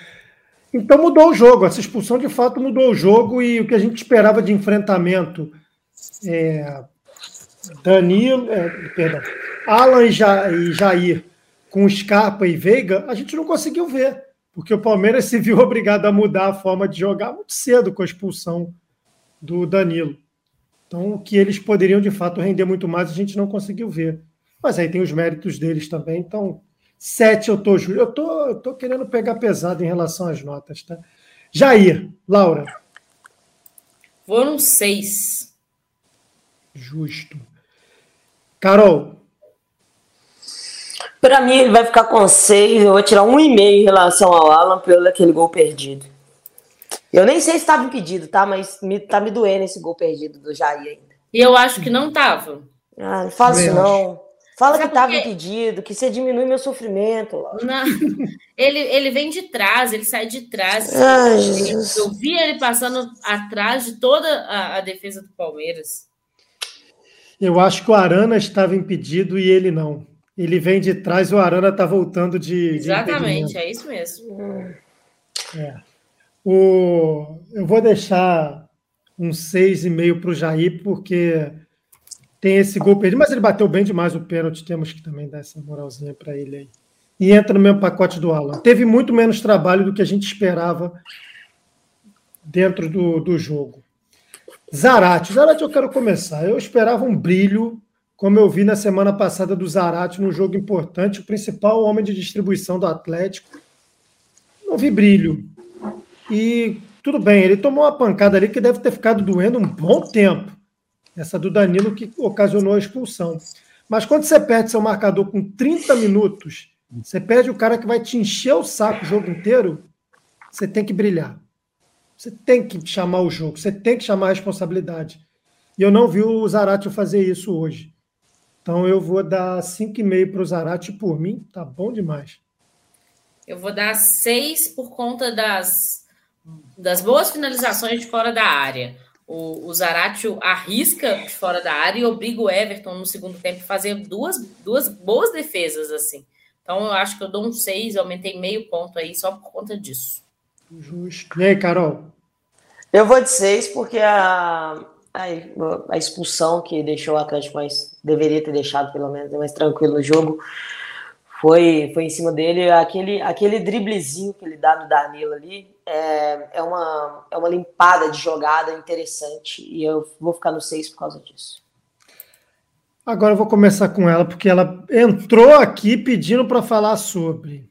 Então mudou o jogo, essa expulsão de fato mudou o jogo e o que a gente esperava de enfrentamento. É, Danilo, é, perdão, Alan e Jair com Scarpa e Veiga, a gente não conseguiu ver porque o Palmeiras se viu obrigado a mudar a forma de jogar muito cedo com a expulsão do Danilo. Então, o que eles poderiam de fato render muito mais, a gente não conseguiu ver. Mas aí tem os méritos deles também. Então, sete eu tô, eu tô, eu tô querendo pegar pesado em relação às notas, tá? Jair, Laura. No seis. Justo. Carol. Para mim, ele vai ficar com seis. Eu vou tirar um e meio em relação ao Alan pelo aquele gol perdido. Eu nem sei se estava impedido, tá? Mas me, tá me doendo esse gol perdido do Jair ainda. E eu acho que não tava. Ah, não fala isso não. Fala Sabe que estava porque... impedido, que você diminui meu sofrimento. Não, ele, ele vem de trás, ele sai de trás. Ai, eu vi ele passando atrás de toda a, a defesa do Palmeiras. Eu acho que o Arana estava impedido e ele não. Ele vem de trás, o Arana está voltando de. Exatamente, de é isso mesmo. É. O, eu vou deixar um 6,5 para o Jair, porque tem esse gol perdido, mas ele bateu bem demais o pênalti, temos que também dar essa moralzinha para ele aí. E entra no mesmo pacote do Alan. Teve muito menos trabalho do que a gente esperava dentro do, do jogo. Zarate. Zarate, eu quero começar. Eu esperava um brilho como eu vi na semana passada do Zarate no jogo importante, o principal homem de distribuição do Atlético. Não vi brilho. E tudo bem, ele tomou uma pancada ali que deve ter ficado doendo um bom tempo. Essa do Danilo que ocasionou a expulsão. Mas quando você perde seu marcador com 30 minutos, você perde o cara que vai te encher o saco o jogo inteiro, você tem que brilhar. Você tem que chamar o jogo, você tem que chamar a responsabilidade. E eu não vi o Zarate fazer isso hoje. Então eu vou dar 5,5 para o Zarate por mim, tá bom demais. Eu vou dar 6 por conta das, das boas finalizações de fora da área. O, o Zaratio arrisca de fora da área e obriga o Everton no segundo tempo a fazer duas, duas boas defesas assim. Então eu acho que eu dou um 6, aumentei meio ponto aí só por conta disso. Justo. E aí, Carol? Eu vou de 6 porque a, a, expulsão que deixou o Atlético mais. deveria ter deixado, pelo menos, mais tranquilo no jogo. Foi, foi em cima dele. Aquele, aquele driblezinho que ele dá no Danilo ali é, é, uma, é uma limpada de jogada interessante. E eu vou ficar no 6 por causa disso. Agora eu vou começar com ela, porque ela entrou aqui pedindo para falar sobre.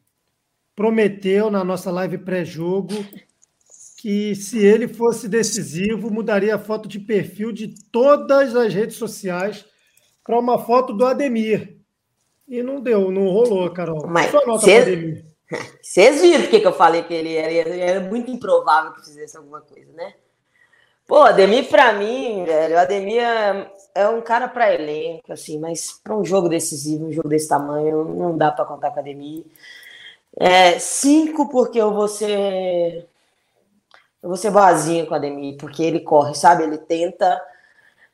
Prometeu na nossa live pré-jogo que se ele fosse decisivo, mudaria a foto de perfil de todas as redes sociais para uma foto do Ademir. E não deu, não rolou, Carol. Mas vocês viram porque que eu falei que ele era, ele era muito improvável que fizesse alguma coisa, né? Pô, Ademir, para mim, velho, o Ademir é, é um cara para elenco, assim, mas para um jogo decisivo, um jogo desse tamanho, não dá para contar com o Ademir. É, cinco, porque eu vou ser eu vou ser boazinha com o Ademir, porque ele corre, sabe? Ele tenta,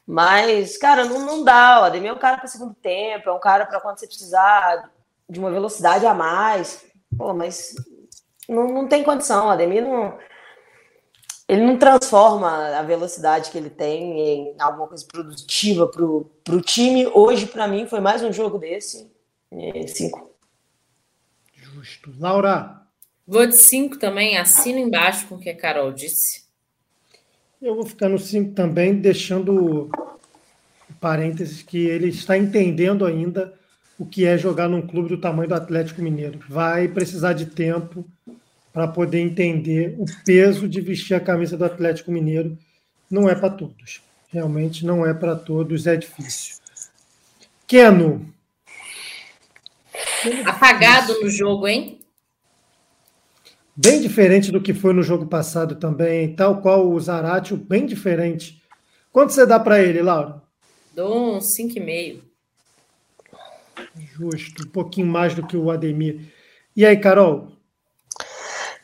mas, cara, não, não dá. O Ademir é um cara para segundo tempo, é um cara para quando você precisar de uma velocidade a mais. Pô, mas não, não tem condição. O Ademir não. Ele não transforma a velocidade que ele tem em alguma coisa produtiva para o time. Hoje, para mim, foi mais um jogo desse. Cinco. Justo. Laura. Vou de 5 também, assino embaixo com o que a Carol disse. Eu vou ficar no 5 também, deixando parênteses que ele está entendendo ainda o que é jogar num clube do tamanho do Atlético Mineiro. Vai precisar de tempo para poder entender o peso de vestir a camisa do Atlético Mineiro. Não é para todos. Realmente não é para todos, é difícil. Keno. Apagado no jogo, hein? Bem diferente do que foi no jogo passado também, tal qual o Zaratio, bem diferente. Quanto você dá para ele, Laura? Dou um 5,5. Justo, um pouquinho mais do que o Ademir. E aí, Carol?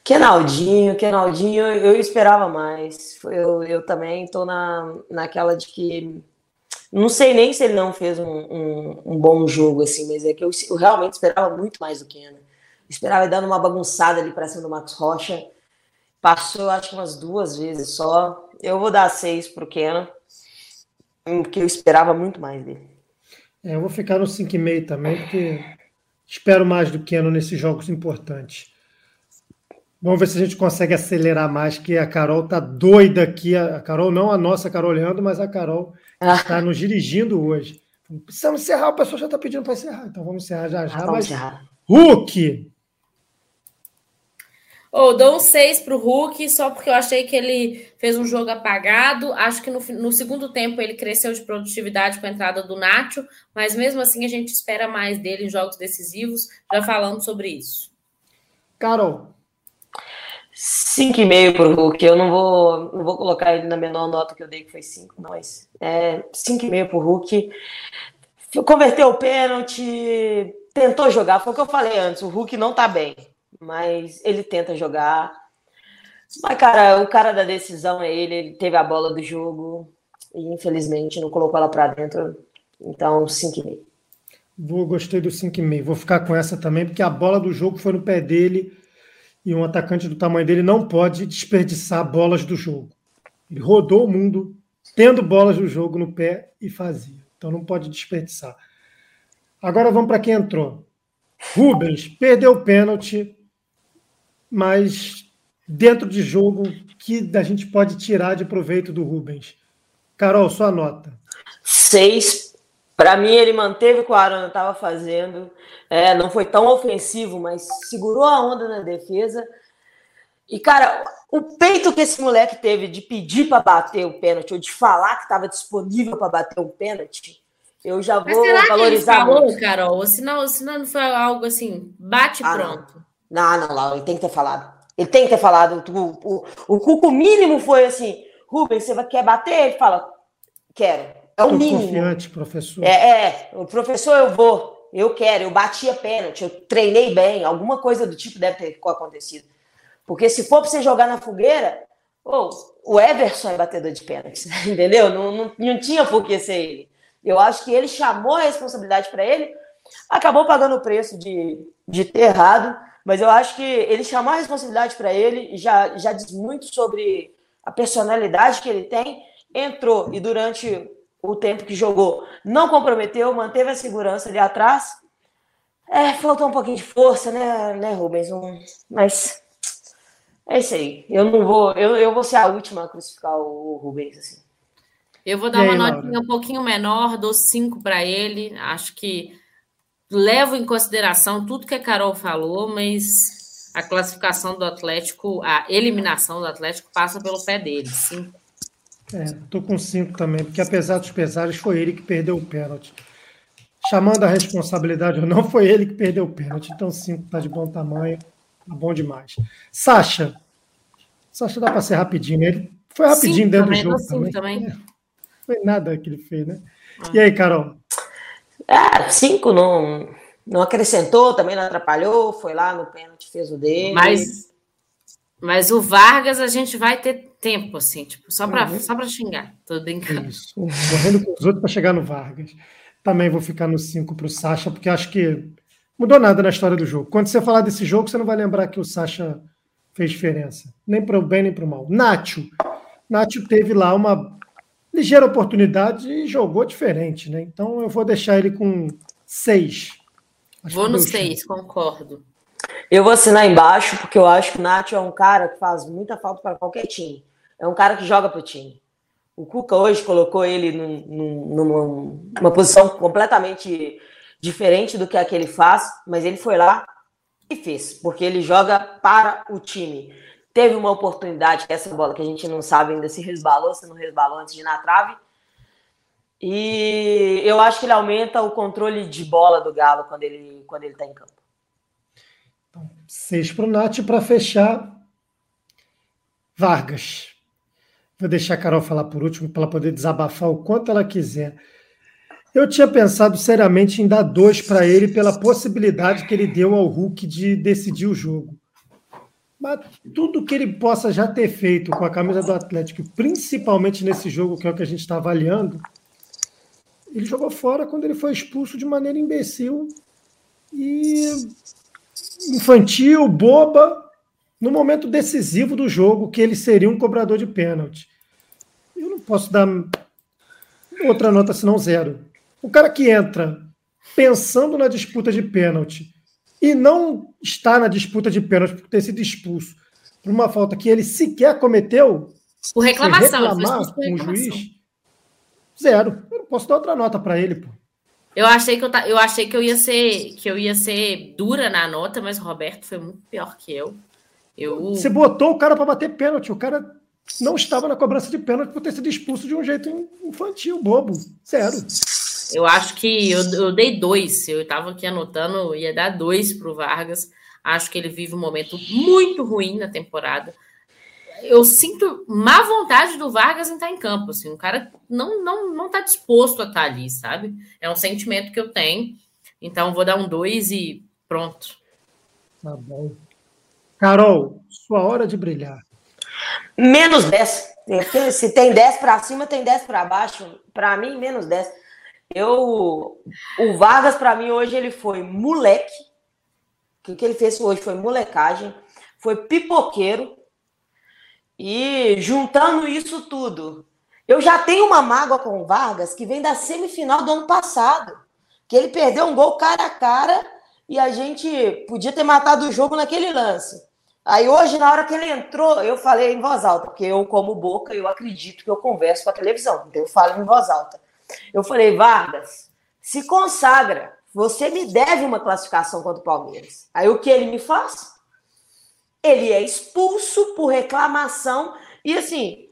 Kenaldinho, Kenaldinho, eu esperava mais. Eu, eu também estou na, naquela de que. Não sei nem se ele não fez um, um, um bom jogo, assim, mas é que eu, eu realmente esperava muito mais do Kenan. Esperava dando uma bagunçada ali para cima do Max Rocha. Passou, acho que umas duas vezes só. Eu vou dar seis para o Keno, porque eu esperava muito mais dele. É, eu vou ficar no 5,5 também, porque espero mais do Keno nesses jogos importantes. Vamos ver se a gente consegue acelerar mais, que a Carol tá doida aqui. A Carol, não a nossa Carol Leandro, mas a Carol ah. está nos dirigindo hoje. Precisamos encerrar, o pessoal já está pedindo para encerrar, então vamos encerrar já já. Ah, mas encerrar. Hulk, Oh, dou um 6 para o Hulk, só porque eu achei que ele fez um jogo apagado. Acho que no, no, segundo tempo ele cresceu de produtividade com a entrada do Nacho, mas mesmo assim a gente espera mais dele em jogos decisivos. Já falando sobre isso. Carol. 5,5 para o Hulk. Eu não vou, não vou colocar ele na menor nota que eu dei, que foi 5, mas é 5,5 para o Hulk. Converteu o pênalti, tentou jogar. Foi o que eu falei antes: o Hulk não está bem mas ele tenta jogar. Mas, cara, o cara da decisão é ele, ele teve a bola do jogo e infelizmente não colocou ela para dentro. Então, 5,5. Vou, gostei do 5,5. Vou ficar com essa também, porque a bola do jogo foi no pé dele e um atacante do tamanho dele não pode desperdiçar bolas do jogo. Ele rodou o mundo tendo bolas do jogo no pé e fazia. Então não pode desperdiçar. Agora vamos para quem entrou. Rubens perdeu o pênalti, mas dentro de jogo que a gente pode tirar de proveito do Rubens. Carol, sua nota. Seis. Para mim, ele manteve o que o Arana estava fazendo. É, não foi tão ofensivo, mas segurou a onda na defesa. E, cara, o peito que esse moleque teve de pedir para bater o pênalti, ou de falar que estava disponível para bater o pênalti, eu já vou Mas será valorizar que ele falou, muito. Carol? Ou senão, senão não foi algo assim, bate ah, pronto. Não. não, não, Laura, ele tem que ter falado. Ele tem que ter falado. O, o, o cuco mínimo foi assim: Rubens, você quer bater? Ele fala: quero. É o Tô mínimo. confiante, professor. É, é, o professor eu vou. Eu quero, eu bati a pênalti, eu treinei bem, alguma coisa do tipo deve ter acontecido. Porque se for para você jogar na fogueira, oh, o Everson é batedor de pênaltis, entendeu? Não, não, não tinha por que ser ele. Eu acho que ele chamou a responsabilidade para ele, acabou pagando o preço de, de ter errado, mas eu acho que ele chamou a responsabilidade para ele, já, já diz muito sobre a personalidade que ele tem. Entrou e durante o tempo que jogou não comprometeu, manteve a segurança ali atrás. É, faltou um pouquinho de força, né, né Rubens? Um, mas é isso aí. Eu não vou, eu, eu vou ser a última a crucificar o Rubens, assim. Eu vou dar aí, uma notinha Laura? um pouquinho menor, dou cinco para ele. Acho que levo em consideração tudo que a Carol falou, mas a classificação do Atlético, a eliminação do Atlético passa pelo pé dele. Cinco. É, tô com cinco também, porque apesar dos pesares, foi ele que perdeu o pênalti. Chamando a responsabilidade ou não, foi ele que perdeu o pênalti. Então, cinco tá de bom tamanho, tá bom demais. Sacha. Sacha dá para ser rapidinho, né? Ele foi rapidinho dentro também, do jogo. Também. também. É. Foi nada que ele fez, né? Ah. E aí, Carol? Ah, cinco não, não acrescentou, também não atrapalhou, foi lá no pênalti, fez o dele. Mas, mas o Vargas a gente vai ter tempo, assim, tipo, só para uhum. só xingar. Tô brincando. Isso. Morrendo com os outros para chegar no Vargas. Também vou ficar no cinco para o Sacha, porque acho que mudou nada na história do jogo. Quando você falar desse jogo, você não vai lembrar que o Sacha fez diferença. Nem para o bem, nem para o mal. Nacho. Nacho teve lá uma ligeira oportunidade e jogou diferente, né? Então eu vou deixar ele com seis. Acho vou no seis, concordo. Eu vou assinar embaixo, porque eu acho que o Nath é um cara que faz muita falta para qualquer time. É um cara que joga para o time. O Cuca hoje colocou ele num, num, numa, numa posição completamente diferente do que a que ele faz, mas ele foi lá e fez, porque ele joga para o time teve uma oportunidade, é essa bola que a gente não sabe ainda se resbalou, se não resbalou antes de ir na trave. E eu acho que ele aumenta o controle de bola do Galo quando ele quando ele está em campo. Então, seis para o Nath para fechar. Vargas. Vou deixar a Carol falar por último para ela poder desabafar o quanto ela quiser. Eu tinha pensado seriamente em dar dois para ele pela possibilidade que ele deu ao Hulk de decidir o jogo. Mas tudo que ele possa já ter feito com a camisa do Atlético, principalmente nesse jogo que é o que a gente está avaliando, ele jogou fora quando ele foi expulso de maneira imbecil e infantil, boba, no momento decisivo do jogo, que ele seria um cobrador de pênalti. Eu não posso dar outra nota senão zero. O cara que entra pensando na disputa de pênalti e não está na disputa de pênalti por ter sido expulso por uma falta que ele sequer cometeu. Por reclamação, reclamar com o juiz, zero. Eu não posso dar outra nota para ele, pô. Eu achei que eu, eu achei que eu ia ser que eu ia ser dura na nota, mas o Roberto foi muito pior que eu. Eu Você botou o cara para bater pênalti, o cara não estava na cobrança de pênalti por ter sido expulso de um jeito infantil, bobo, zero. Eu acho que eu, eu dei dois. Eu estava aqui anotando, ia dar dois para o Vargas. Acho que ele vive um momento muito ruim na temporada. Eu sinto má vontade do Vargas em estar em campo. Assim, o cara não não não está disposto a estar ali, sabe? É um sentimento que eu tenho. Então vou dar um dois e pronto. Tá bom. Carol, sua hora de brilhar. Menos 10. Se tem 10 para cima, tem 10 para baixo. Para mim, menos 10. Eu, o Vargas, para mim, hoje ele foi moleque. O que ele fez hoje foi molecagem, foi pipoqueiro. E juntando isso tudo, eu já tenho uma mágoa com o Vargas que vem da semifinal do ano passado. Que ele perdeu um gol cara a cara e a gente podia ter matado o jogo naquele lance. Aí hoje, na hora que ele entrou, eu falei em voz alta, porque eu, como boca, eu acredito que eu converso com a televisão. Então eu falo em voz alta. Eu falei, Vargas, se consagra. Você me deve uma classificação contra o Palmeiras. Aí o que ele me faz? ele é expulso por reclamação. E assim,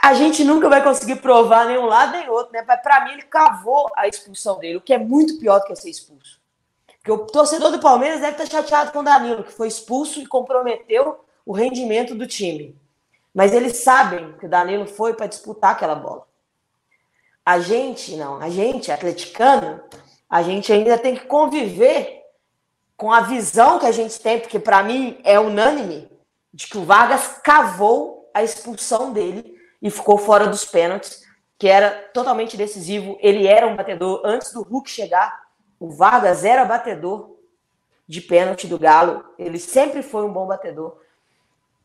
a gente nunca vai conseguir provar nenhum lado nem outro, né? Mas para mim, ele cavou a expulsão dele, o que é muito pior do que ser expulso. Porque o torcedor do Palmeiras deve estar chateado com o Danilo, que foi expulso e comprometeu o rendimento do time. Mas eles sabem que o Danilo foi para disputar aquela bola. A gente, não, a gente, atleticano, a gente ainda tem que conviver com a visão que a gente tem, porque para mim é unânime, de que o Vargas cavou a expulsão dele e ficou fora dos pênaltis, que era totalmente decisivo. Ele era um batedor antes do Hulk chegar. O Vargas era batedor de pênalti do Galo. Ele sempre foi um bom batedor.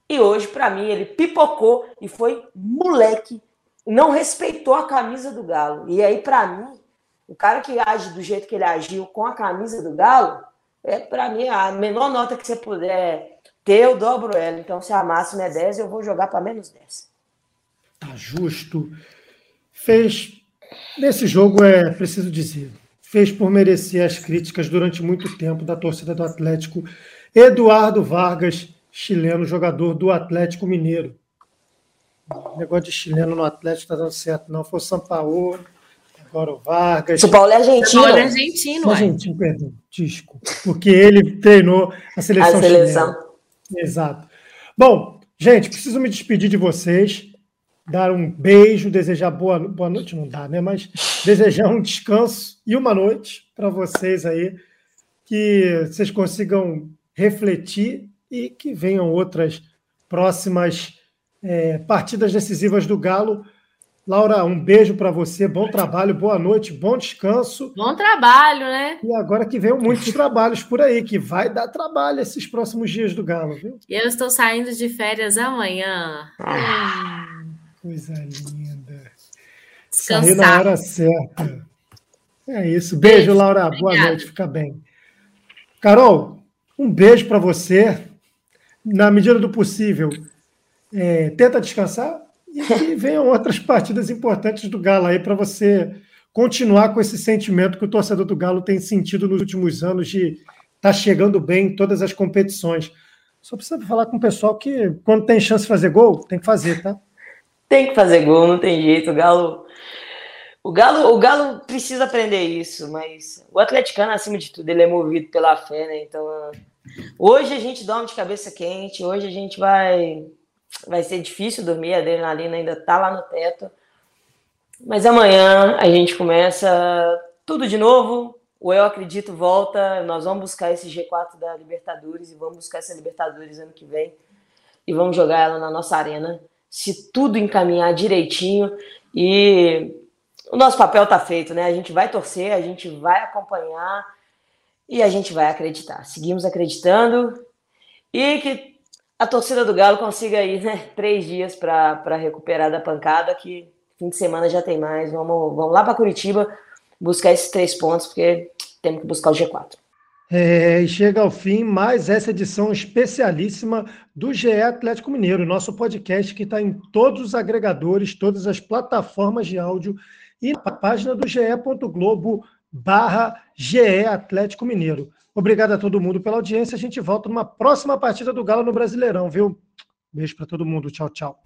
E hoje, para mim, ele pipocou e foi moleque. Não respeitou a camisa do Galo. E aí, para mim, o cara que age do jeito que ele agiu com a camisa do Galo, é para mim a menor nota que você puder ter, eu dobro ela. Então, se a máxima é 10, eu vou jogar para menos 10. Tá justo. Fez. Nesse jogo, é preciso dizer, fez por merecer as críticas durante muito tempo da torcida do Atlético. Eduardo Vargas, chileno, jogador do Atlético Mineiro. O negócio de chileno no Atlético está dando certo, não. Foi o São Paulo, agora o Vargas. São Paulo é argentino. São Paulo é argentino, Argentino, perdão, desculpa. Porque ele treinou a seleção, a seleção. chilena. Exato. Bom, gente, preciso me despedir de vocês, dar um beijo, desejar boa, boa noite, não dá, né? Mas desejar um descanso e uma noite para vocês aí, que vocês consigam refletir e que venham outras próximas é, partidas decisivas do Galo Laura, um beijo para você, bom trabalho, boa noite, bom descanso. Bom trabalho, né? E agora que vem muitos trabalhos por aí, que vai dar trabalho esses próximos dias do Galo, viu? Eu estou saindo de férias amanhã. Ah, coisa linda. Descansar. Na hora certa. É isso. Beijo, beijo Laura. Obrigada. Boa noite, fica bem. Carol, um beijo para você. Na medida do possível, é, tenta descansar e que venham outras partidas importantes do Galo aí para você continuar com esse sentimento que o torcedor do Galo tem sentido nos últimos anos de estar tá chegando bem em todas as competições. Só precisa falar com o pessoal que quando tem chance de fazer gol, tem que fazer, tá? Tem que fazer gol, não tem jeito. O Galo, o Galo, o Galo precisa aprender isso, mas o atleticano acima de tudo ele é movido pela fé, né? Então hoje a gente dorme de cabeça quente, hoje a gente vai vai ser difícil dormir, a adrenalina ainda tá lá no teto. Mas amanhã a gente começa tudo de novo. O Eu Acredito volta. Nós vamos buscar esse G4 da Libertadores e vamos buscar essa Libertadores ano que vem. E vamos jogar ela na nossa arena. Se tudo encaminhar direitinho. E o nosso papel tá feito, né? A gente vai torcer, a gente vai acompanhar e a gente vai acreditar. Seguimos acreditando. E que a torcida do Galo consiga aí, né, três dias para recuperar da pancada, que fim de semana já tem mais. Vamos, vamos lá para Curitiba buscar esses três pontos, porque temos que buscar o G4. É, e chega ao fim mais essa edição especialíssima do GE Atlético Mineiro, nosso podcast que está em todos os agregadores, todas as plataformas de áudio e na página do ge.globo barra GE Atlético Mineiro. Obrigado a todo mundo pela audiência. A gente volta numa próxima partida do Galo no Brasileirão, viu? Beijo para todo mundo. Tchau, tchau.